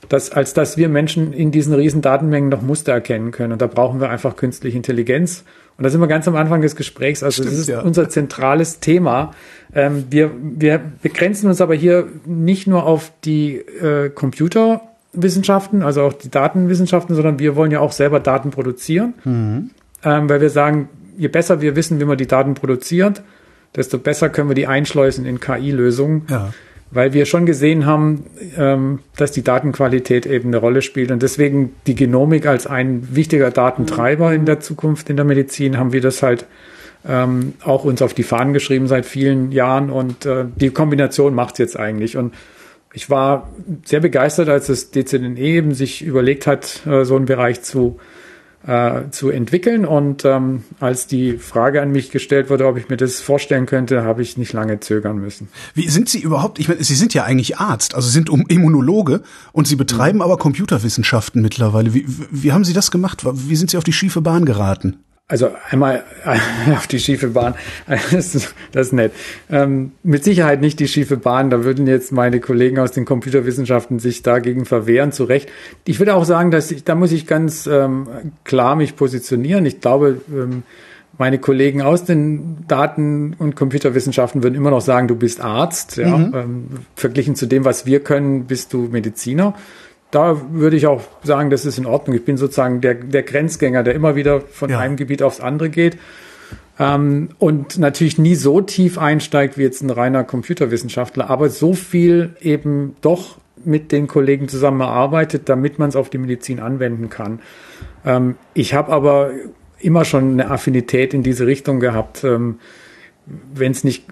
dass, als dass wir Menschen in diesen riesen Datenmengen noch Muster erkennen können. Und da brauchen wir einfach künstliche Intelligenz. Und da sind wir ganz am Anfang des Gesprächs. Also Stimmt, das ist ja. unser zentrales Thema. Ähm, wir, wir begrenzen uns aber hier nicht nur auf die äh, Computerwissenschaften, also auch die Datenwissenschaften, sondern wir wollen ja auch selber Daten produzieren, mhm. ähm, weil wir sagen, je besser wir wissen, wie man die Daten produziert, desto besser können wir die einschleusen in KI-Lösungen. Ja weil wir schon gesehen haben, ähm, dass die Datenqualität eben eine Rolle spielt. Und deswegen die Genomik als ein wichtiger Datentreiber in der Zukunft in der Medizin haben wir das halt ähm, auch uns auf die Fahnen geschrieben seit vielen Jahren. Und äh, die Kombination macht's jetzt eigentlich. Und ich war sehr begeistert, als das DZNE eben sich überlegt hat, äh, so einen Bereich zu äh, zu entwickeln. Und ähm, als die Frage an mich gestellt wurde, ob ich mir das vorstellen könnte, habe ich nicht lange zögern müssen. Wie sind Sie überhaupt? Ich meine, Sie sind ja eigentlich Arzt, also sind Immunologe und Sie betreiben mhm. aber Computerwissenschaften mittlerweile. Wie, wie haben Sie das gemacht? Wie sind Sie auf die schiefe Bahn geraten? Also einmal auf die schiefe Bahn, das ist, das ist nett. Ähm, mit Sicherheit nicht die schiefe Bahn, da würden jetzt meine Kollegen aus den Computerwissenschaften sich dagegen verwehren, zu Recht. Ich würde auch sagen, dass ich, da muss ich ganz ähm, klar mich positionieren. Ich glaube, ähm, meine Kollegen aus den Daten- und Computerwissenschaften würden immer noch sagen, du bist Arzt. Ja? Mhm. Ähm, verglichen zu dem, was wir können, bist du Mediziner. Da würde ich auch sagen, das ist in Ordnung. Ich bin sozusagen der, der Grenzgänger, der immer wieder von ja. einem Gebiet aufs andere geht. Ähm, und natürlich nie so tief einsteigt wie jetzt ein reiner Computerwissenschaftler, aber so viel eben doch mit den Kollegen zusammenarbeitet, damit man es auf die Medizin anwenden kann. Ähm, ich habe aber immer schon eine Affinität in diese Richtung gehabt. Ähm, Wenn es nicht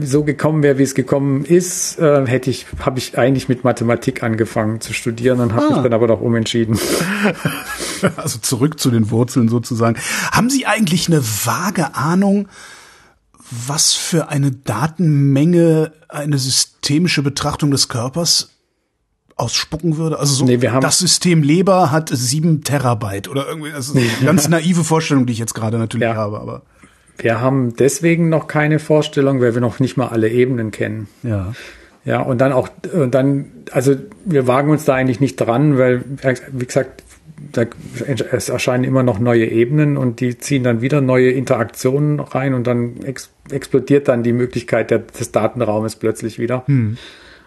so gekommen wäre, wie es gekommen ist, äh, hätte ich, habe ich eigentlich mit Mathematik angefangen zu studieren und habe ah. mich dann aber doch umentschieden. Also zurück zu den Wurzeln sozusagen. Haben Sie eigentlich eine vage Ahnung, was für eine Datenmenge eine systemische Betrachtung des Körpers ausspucken würde? Also so, nee, wir haben das System Leber hat sieben Terabyte oder irgendwie, das ist eine ganz naive Vorstellung, die ich jetzt gerade natürlich ja. habe, aber. Wir haben deswegen noch keine Vorstellung, weil wir noch nicht mal alle Ebenen kennen. Ja. Ja, und dann auch, und dann, also wir wagen uns da eigentlich nicht dran, weil, wie gesagt, da, es erscheinen immer noch neue Ebenen und die ziehen dann wieder neue Interaktionen rein und dann ex, explodiert dann die Möglichkeit der, des Datenraumes plötzlich wieder. Hm.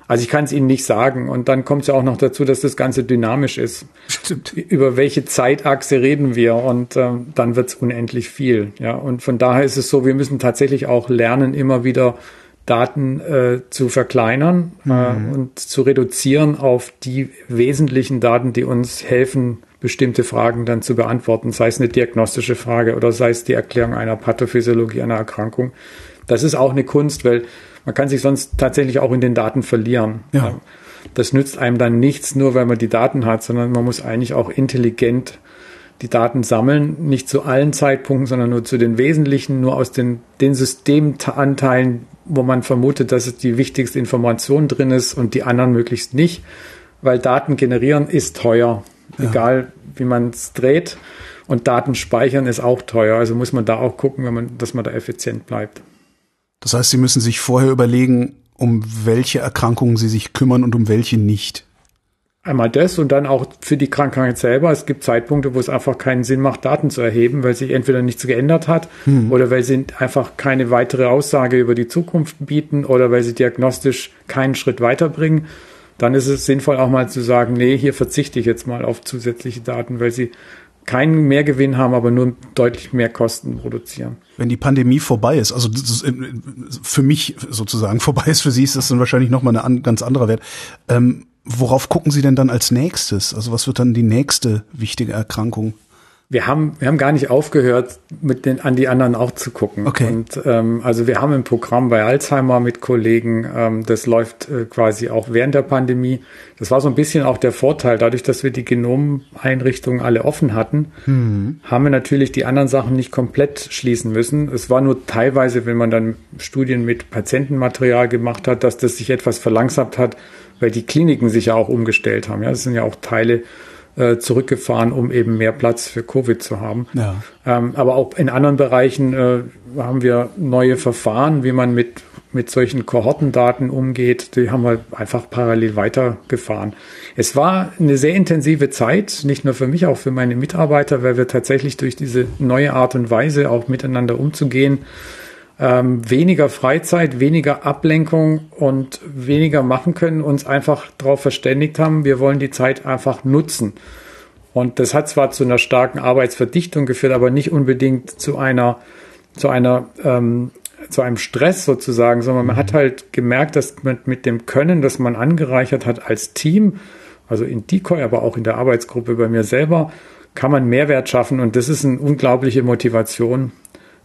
Also ich kann es Ihnen nicht sagen. Und dann kommt es ja auch noch dazu, dass das Ganze dynamisch ist. Stimmt. Über welche Zeitachse reden wir? Und ähm, dann wird es unendlich viel. Ja, und von daher ist es so, wir müssen tatsächlich auch lernen, immer wieder Daten äh, zu verkleinern äh, mhm. äh, und zu reduzieren auf die wesentlichen Daten, die uns helfen, bestimmte Fragen dann zu beantworten, sei es eine diagnostische Frage oder sei es die Erklärung einer Pathophysiologie einer Erkrankung. Das ist auch eine Kunst, weil man kann sich sonst tatsächlich auch in den Daten verlieren. Ja. Das nützt einem dann nichts, nur weil man die Daten hat, sondern man muss eigentlich auch intelligent die Daten sammeln, nicht zu allen Zeitpunkten, sondern nur zu den wesentlichen, nur aus den, den Systemanteilen, wo man vermutet, dass es die wichtigste Information drin ist und die anderen möglichst nicht, weil Daten generieren ist teuer, ja. egal wie man es dreht. Und Daten speichern ist auch teuer, also muss man da auch gucken, wenn man, dass man da effizient bleibt. Das heißt, Sie müssen sich vorher überlegen, um welche Erkrankungen Sie sich kümmern und um welche nicht. Einmal das und dann auch für die Krankheit selber. Es gibt Zeitpunkte, wo es einfach keinen Sinn macht, Daten zu erheben, weil sich entweder nichts geändert hat hm. oder weil sie einfach keine weitere Aussage über die Zukunft bieten oder weil sie diagnostisch keinen Schritt weiterbringen. Dann ist es sinnvoll auch mal zu sagen, nee, hier verzichte ich jetzt mal auf zusätzliche Daten, weil sie keinen Mehrgewinn haben, aber nur deutlich mehr Kosten produzieren. Wenn die Pandemie vorbei ist, also ist für mich sozusagen vorbei ist, für Sie ist das dann wahrscheinlich nochmal ein ganz anderer Wert. Ähm, worauf gucken Sie denn dann als nächstes? Also was wird dann die nächste wichtige Erkrankung? Wir haben, wir haben gar nicht aufgehört, mit den, an die anderen auch zu gucken. Okay. Und ähm, also wir haben ein Programm bei Alzheimer mit Kollegen, ähm, das läuft äh, quasi auch während der Pandemie. Das war so ein bisschen auch der Vorteil, dadurch, dass wir die Genomeinrichtungen alle offen hatten, mhm. haben wir natürlich die anderen Sachen nicht komplett schließen müssen. Es war nur teilweise, wenn man dann Studien mit Patientenmaterial gemacht hat, dass das sich etwas verlangsamt hat, weil die Kliniken sich ja auch umgestellt haben. Ja, das sind ja auch Teile zurückgefahren, um eben mehr Platz für Covid zu haben. Ja. Ähm, aber auch in anderen Bereichen äh, haben wir neue Verfahren, wie man mit, mit solchen Kohortendaten umgeht. Die haben wir einfach parallel weitergefahren. Es war eine sehr intensive Zeit, nicht nur für mich, auch für meine Mitarbeiter, weil wir tatsächlich durch diese neue Art und Weise auch miteinander umzugehen, ähm, weniger Freizeit, weniger Ablenkung und weniger machen können, uns einfach darauf verständigt haben, wir wollen die Zeit einfach nutzen. Und das hat zwar zu einer starken Arbeitsverdichtung geführt, aber nicht unbedingt zu einer, zu einer, ähm, zu einem Stress sozusagen, sondern man hat halt gemerkt, dass man mit dem Können, das man angereichert hat als Team, also in Decoy, aber auch in der Arbeitsgruppe bei mir selber, kann man Mehrwert schaffen und das ist eine unglaubliche Motivation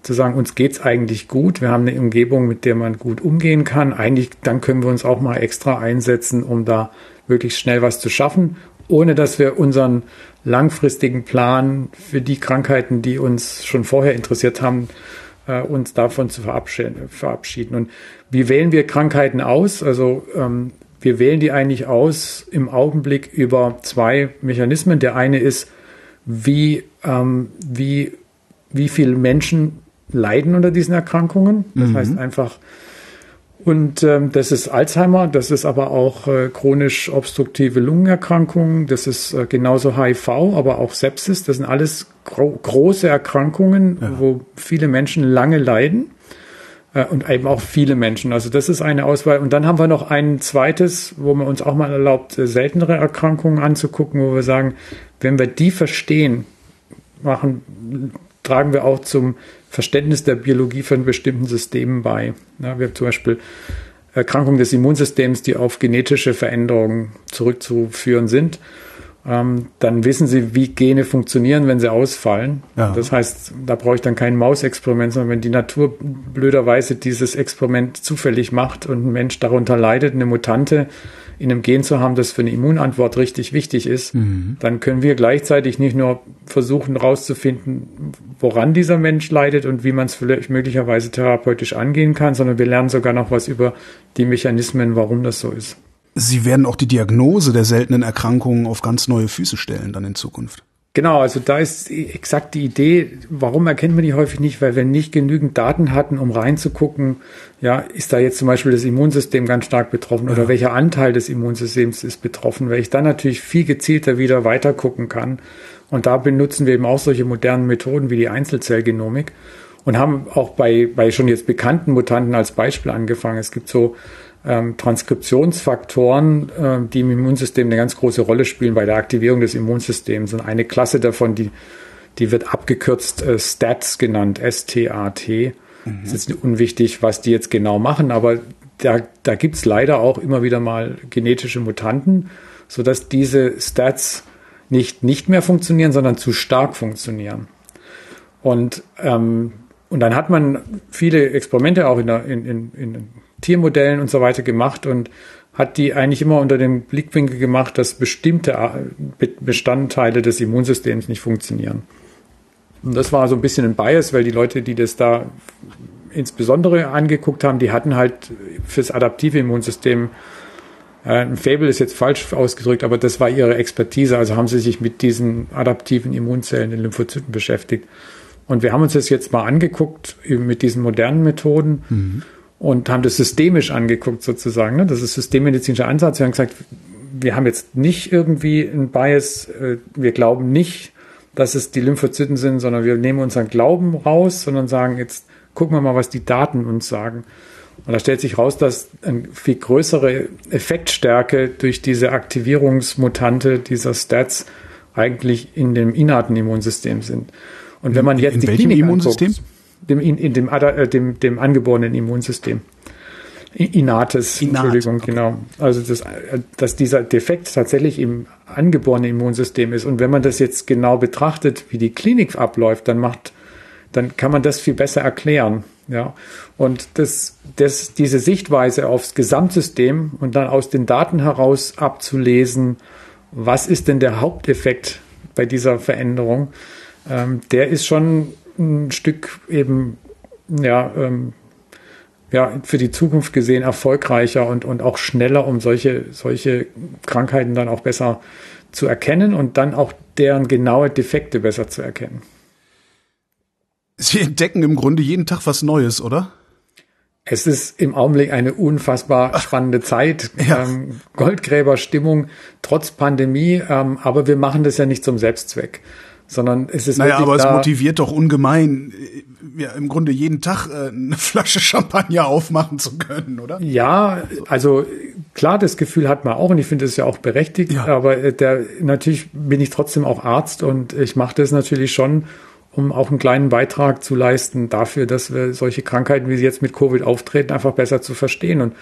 zu sagen, uns geht's eigentlich gut, wir haben eine Umgebung, mit der man gut umgehen kann. Eigentlich, dann können wir uns auch mal extra einsetzen, um da wirklich schnell was zu schaffen, ohne dass wir unseren langfristigen Plan für die Krankheiten, die uns schon vorher interessiert haben, äh, uns davon zu verabschieden. Und wie wählen wir Krankheiten aus? Also ähm, wir wählen die eigentlich aus im Augenblick über zwei Mechanismen. Der eine ist, wie, ähm, wie, wie viele Menschen leiden unter diesen Erkrankungen. Das mhm. heißt einfach, Und ähm, das ist Alzheimer, das ist aber auch äh, chronisch obstruktive Lungenerkrankungen, das ist äh, genauso HIV, aber auch Sepsis. Das sind alles gro große Erkrankungen, ja. wo viele Menschen lange leiden äh, und eben auch viele Menschen. Also das ist eine Auswahl. Und dann haben wir noch ein zweites, wo man uns auch mal erlaubt, äh, seltenere Erkrankungen anzugucken, wo wir sagen, wenn wir die verstehen, machen, tragen wir auch zum Verständnis der Biologie von bestimmten Systemen bei. Ja, wir haben zum Beispiel Erkrankungen des Immunsystems, die auf genetische Veränderungen zurückzuführen sind. Ähm, dann wissen sie, wie Gene funktionieren, wenn sie ausfallen. Ja. Das heißt, da brauche ich dann kein Mausexperiment, sondern wenn die Natur blöderweise dieses Experiment zufällig macht und ein Mensch darunter leidet, eine Mutante, in einem Gen zu haben, das für eine Immunantwort richtig wichtig ist, mhm. dann können wir gleichzeitig nicht nur versuchen herauszufinden, woran dieser Mensch leidet und wie man es vielleicht möglicherweise therapeutisch angehen kann, sondern wir lernen sogar noch was über die Mechanismen, warum das so ist. Sie werden auch die Diagnose der seltenen Erkrankungen auf ganz neue Füße stellen dann in Zukunft. Genau, also da ist exakt die Idee, warum erkennt man die häufig nicht, weil wir nicht genügend Daten hatten, um reinzugucken, ja, ist da jetzt zum Beispiel das Immunsystem ganz stark betroffen oder ja. welcher Anteil des Immunsystems ist betroffen, weil ich dann natürlich viel gezielter wieder weiter gucken kann. Und da benutzen wir eben auch solche modernen Methoden wie die Einzelzellgenomik und haben auch bei, bei schon jetzt bekannten Mutanten als Beispiel angefangen. Es gibt so ähm, Transkriptionsfaktoren, äh, die im Immunsystem eine ganz große Rolle spielen bei der Aktivierung des Immunsystems. Und eine Klasse davon, die, die wird abgekürzt äh, STATs genannt, S-T-A-T. Mhm. Es ist unwichtig, was die jetzt genau machen, aber da, da gibt's leider auch immer wieder mal genetische Mutanten, sodass diese Stats nicht, nicht mehr funktionieren, sondern zu stark funktionieren. Und, ähm, und dann hat man viele Experimente auch in, der, in, in, in Tiermodellen und so weiter gemacht und hat die eigentlich immer unter dem Blickwinkel gemacht, dass bestimmte äh, Bestandteile des Immunsystems nicht funktionieren. Und das war so ein bisschen ein Bias, weil die Leute, die das da insbesondere angeguckt haben, die hatten halt fürs adaptive Immunsystem äh, ein Fable ist jetzt falsch ausgedrückt, aber das war ihre Expertise. Also haben sie sich mit diesen adaptiven Immunzellen, den Lymphozyten beschäftigt. Und wir haben uns das jetzt mal angeguckt mit diesen modernen Methoden. Mhm und haben das systemisch angeguckt sozusagen. Ne? Das ist systemmedizinischer Ansatz. Wir haben gesagt, wir haben jetzt nicht irgendwie ein Bias, äh, wir glauben nicht, dass es die Lymphozyten sind, sondern wir nehmen unseren Glauben raus, sondern sagen, jetzt gucken wir mal, was die Daten uns sagen. Und da stellt sich raus, dass eine viel größere Effektstärke durch diese Aktivierungsmutante dieser Stats eigentlich in dem innerten Immunsystem sind. Und wenn man jetzt in die welchem Klinik Immunsystem? Anguckt, dem, in, in dem, äh, dem, dem angeborenen Immunsystem. Innates, Innat, Entschuldigung, okay. genau. Also das, dass dieser Defekt tatsächlich im angeborenen Immunsystem ist. Und wenn man das jetzt genau betrachtet, wie die Klinik abläuft, dann macht, dann kann man das viel besser erklären. Ja. Und das, das, diese Sichtweise aufs Gesamtsystem und dann aus den Daten heraus abzulesen, was ist denn der Haupteffekt bei dieser Veränderung, ähm, der ist schon ein Stück eben, ja, ähm, ja, für die Zukunft gesehen erfolgreicher und, und auch schneller, um solche, solche Krankheiten dann auch besser zu erkennen und dann auch deren genaue Defekte besser zu erkennen. Sie entdecken im Grunde jeden Tag was Neues, oder? Es ist im Augenblick eine unfassbar spannende Zeit. Ja. Ähm, Goldgräberstimmung trotz Pandemie, ähm, aber wir machen das ja nicht zum Selbstzweck sondern es ist naja, aber es motiviert doch ungemein, äh, ja, im Grunde jeden Tag äh, eine Flasche Champagner aufmachen zu können, oder? Ja, also klar, das Gefühl hat man auch und ich finde es ja auch berechtigt, ja. aber äh, der, natürlich bin ich trotzdem auch Arzt und ich mache das natürlich schon, um auch einen kleinen Beitrag zu leisten dafür, dass wir solche Krankheiten, wie sie jetzt mit Covid auftreten, einfach besser zu verstehen. Und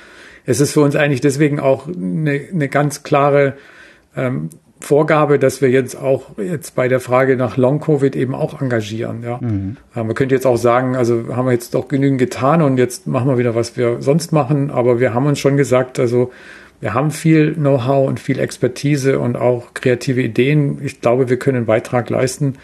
es ist für uns eigentlich deswegen auch eine, eine ganz klare ähm, Vorgabe, dass wir jetzt auch jetzt bei der Frage nach Long Covid eben auch engagieren. Ja, mhm. man könnte jetzt auch sagen, also haben wir jetzt doch genügend getan und jetzt machen wir wieder, was wir sonst machen. Aber wir haben uns schon gesagt, also wir haben viel Know-how und viel Expertise und auch kreative Ideen. Ich glaube, wir können einen Beitrag leisten.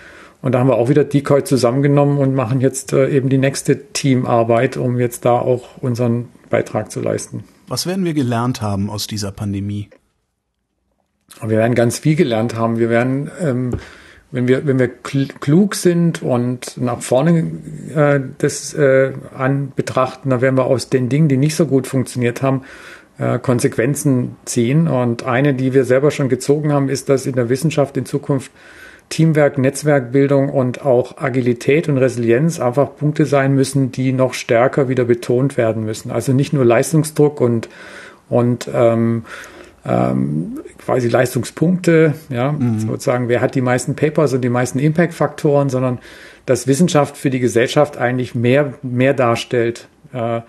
Und da haben wir auch wieder Decoy zusammengenommen und machen jetzt äh, eben die nächste Teamarbeit, um jetzt da auch unseren Beitrag zu leisten. Was werden wir gelernt haben aus dieser Pandemie? Wir werden ganz viel gelernt haben. Wir werden ähm, wenn wir, wenn wir klug sind und nach vorne äh, das äh, an betrachten, dann werden wir aus den Dingen, die nicht so gut funktioniert haben, äh, Konsequenzen ziehen. Und eine, die wir selber schon gezogen haben, ist, dass in der Wissenschaft in Zukunft Teamwerk, Netzwerkbildung und auch Agilität und Resilienz einfach Punkte sein müssen, die noch stärker wieder betont werden müssen. Also nicht nur Leistungsdruck und, und ähm, ähm, quasi Leistungspunkte, ja, mhm. sozusagen, wer hat die meisten Papers und die meisten Impact-Faktoren, sondern dass Wissenschaft für die Gesellschaft eigentlich mehr, mehr darstellt. Äh,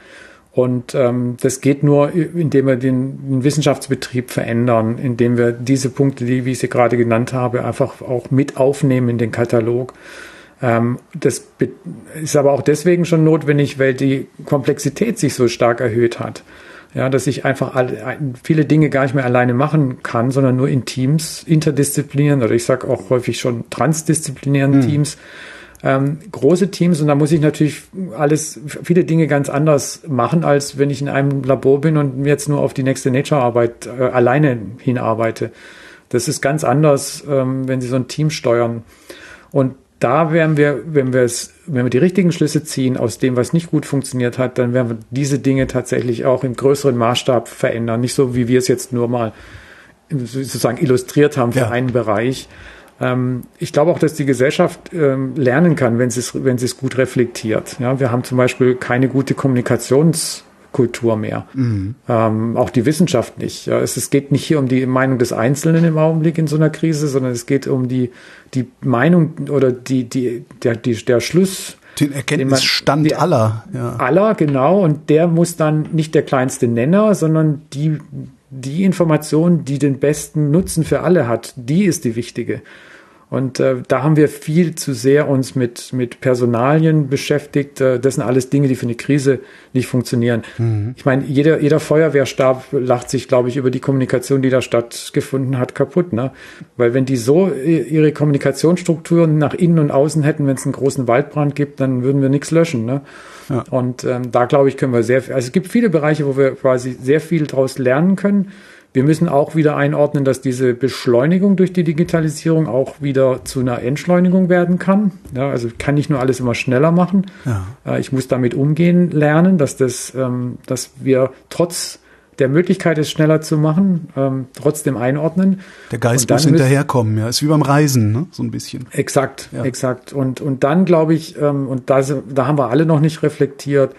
und ähm, das geht nur, indem wir den, Wissenschaftsbetrieb verändern, indem wir diese Punkte, die, wie ich sie gerade genannt habe, einfach auch mit aufnehmen in den Katalog. Ähm, das ist aber auch deswegen schon notwendig, weil die Komplexität sich so stark erhöht hat. Ja, dass ich einfach alle, viele Dinge gar nicht mehr alleine machen kann, sondern nur in Teams, interdisziplinären oder ich sage auch häufig schon transdisziplinären mhm. Teams, ähm, große Teams und da muss ich natürlich alles, viele Dinge ganz anders machen, als wenn ich in einem Labor bin und jetzt nur auf die nächste Nature-Arbeit äh, alleine hinarbeite. Das ist ganz anders, ähm, wenn Sie so ein Team steuern. Und da werden wir, wenn wir es, wenn wir die richtigen Schlüsse ziehen aus dem, was nicht gut funktioniert hat, dann werden wir diese Dinge tatsächlich auch im größeren Maßstab verändern. Nicht so, wie wir es jetzt nur mal sozusagen illustriert haben für ja. einen Bereich. Ähm, ich glaube auch, dass die Gesellschaft ähm, lernen kann, wenn sie es, wenn sie es gut reflektiert. Ja, wir haben zum Beispiel keine gute Kommunikations Kultur mehr. Mhm. Ähm, auch die Wissenschaft nicht. Es, es, geht nicht hier um die Meinung des Einzelnen im Augenblick in so einer Krise, sondern es geht um die, die Meinung oder die, die, der, die, der Schluss. Den Erkenntnisstand den man, aller. Ja. Aller, genau. Und der muss dann nicht der kleinste Nenner, sondern die, die Information, die den besten Nutzen für alle hat, die ist die wichtige. Und äh, da haben wir viel zu sehr uns mit, mit Personalien beschäftigt. Äh, das sind alles Dinge, die für eine Krise nicht funktionieren. Mhm. Ich meine, jeder, jeder Feuerwehrstab lacht sich, glaube ich, über die Kommunikation, die da stattgefunden hat, kaputt. Ne? Weil wenn die so ihre Kommunikationsstrukturen nach innen und außen hätten, wenn es einen großen Waldbrand gibt, dann würden wir nichts löschen. Ne? Ja. Und ähm, da, glaube ich, können wir sehr, also es gibt viele Bereiche, wo wir quasi sehr viel daraus lernen können. Wir müssen auch wieder einordnen, dass diese Beschleunigung durch die Digitalisierung auch wieder zu einer Entschleunigung werden kann. Ja, also kann nicht nur alles immer schneller machen. Ja. Äh, ich muss damit umgehen lernen, dass das, ähm, dass wir trotz der Möglichkeit, es schneller zu machen, ähm, trotzdem einordnen. Der Geist muss hinterherkommen, ja. Ist wie beim Reisen, ne? so ein bisschen. Exakt, ja. exakt. Und, und dann glaube ich, ähm, und da, da haben wir alle noch nicht reflektiert,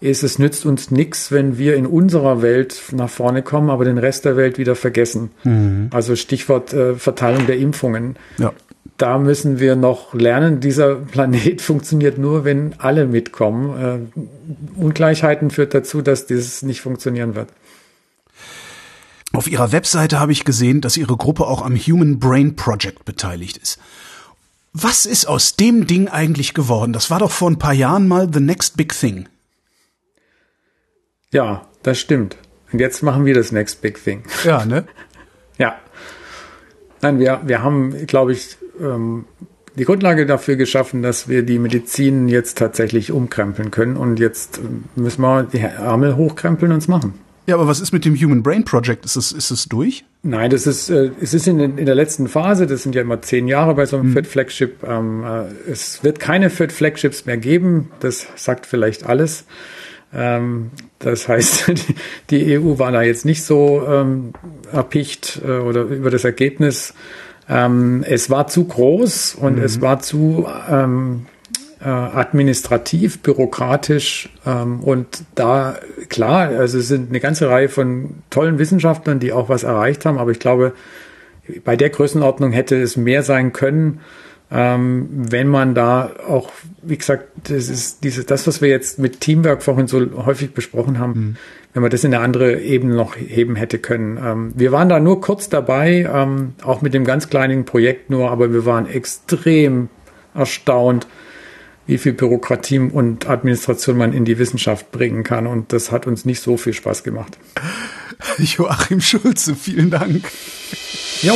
ist, es nützt uns nichts, wenn wir in unserer Welt nach vorne kommen, aber den Rest der Welt wieder vergessen. Mhm. Also Stichwort äh, Verteilung der Impfungen. Ja. Da müssen wir noch lernen, dieser Planet funktioniert nur, wenn alle mitkommen. Äh, Ungleichheiten führt dazu, dass dieses nicht funktionieren wird. Auf ihrer Webseite habe ich gesehen, dass ihre Gruppe auch am Human Brain Project beteiligt ist. Was ist aus dem Ding eigentlich geworden? Das war doch vor ein paar Jahren mal the next big thing. Ja, das stimmt. Und jetzt machen wir das Next Big Thing. Ja, ne? ja. Nein, wir, wir haben, glaube ich, ähm, die Grundlage dafür geschaffen, dass wir die Medizin jetzt tatsächlich umkrempeln können. Und jetzt müssen wir die Ärmel hochkrempeln und es machen. Ja, aber was ist mit dem Human Brain Project? Ist es, ist es durch? Nein, das ist, äh, es ist in, in der letzten Phase. Das sind ja immer zehn Jahre bei so einem mhm. Fit Flagship. Ähm, äh, es wird keine Fit Flagships mehr geben. Das sagt vielleicht alles. Ähm, das heißt, die EU war da jetzt nicht so ähm, erpicht äh, oder über das Ergebnis. Ähm, es war zu groß und mhm. es war zu ähm, äh, administrativ, bürokratisch ähm, und da klar, also es sind eine ganze Reihe von tollen Wissenschaftlern, die auch was erreicht haben, aber ich glaube, bei der Größenordnung hätte es mehr sein können ähm, wenn man da auch, wie gesagt, das ist diese, das, was wir jetzt mit Teamwork vorhin so häufig besprochen haben, mhm. wenn man das in eine andere Ebene noch heben hätte können. Ähm, wir waren da nur kurz dabei, ähm, auch mit dem ganz kleinen Projekt nur, aber wir waren extrem erstaunt, wie viel Bürokratie und Administration man in die Wissenschaft bringen kann. Und das hat uns nicht so viel Spaß gemacht. Joachim Schulze, vielen Dank. Jo.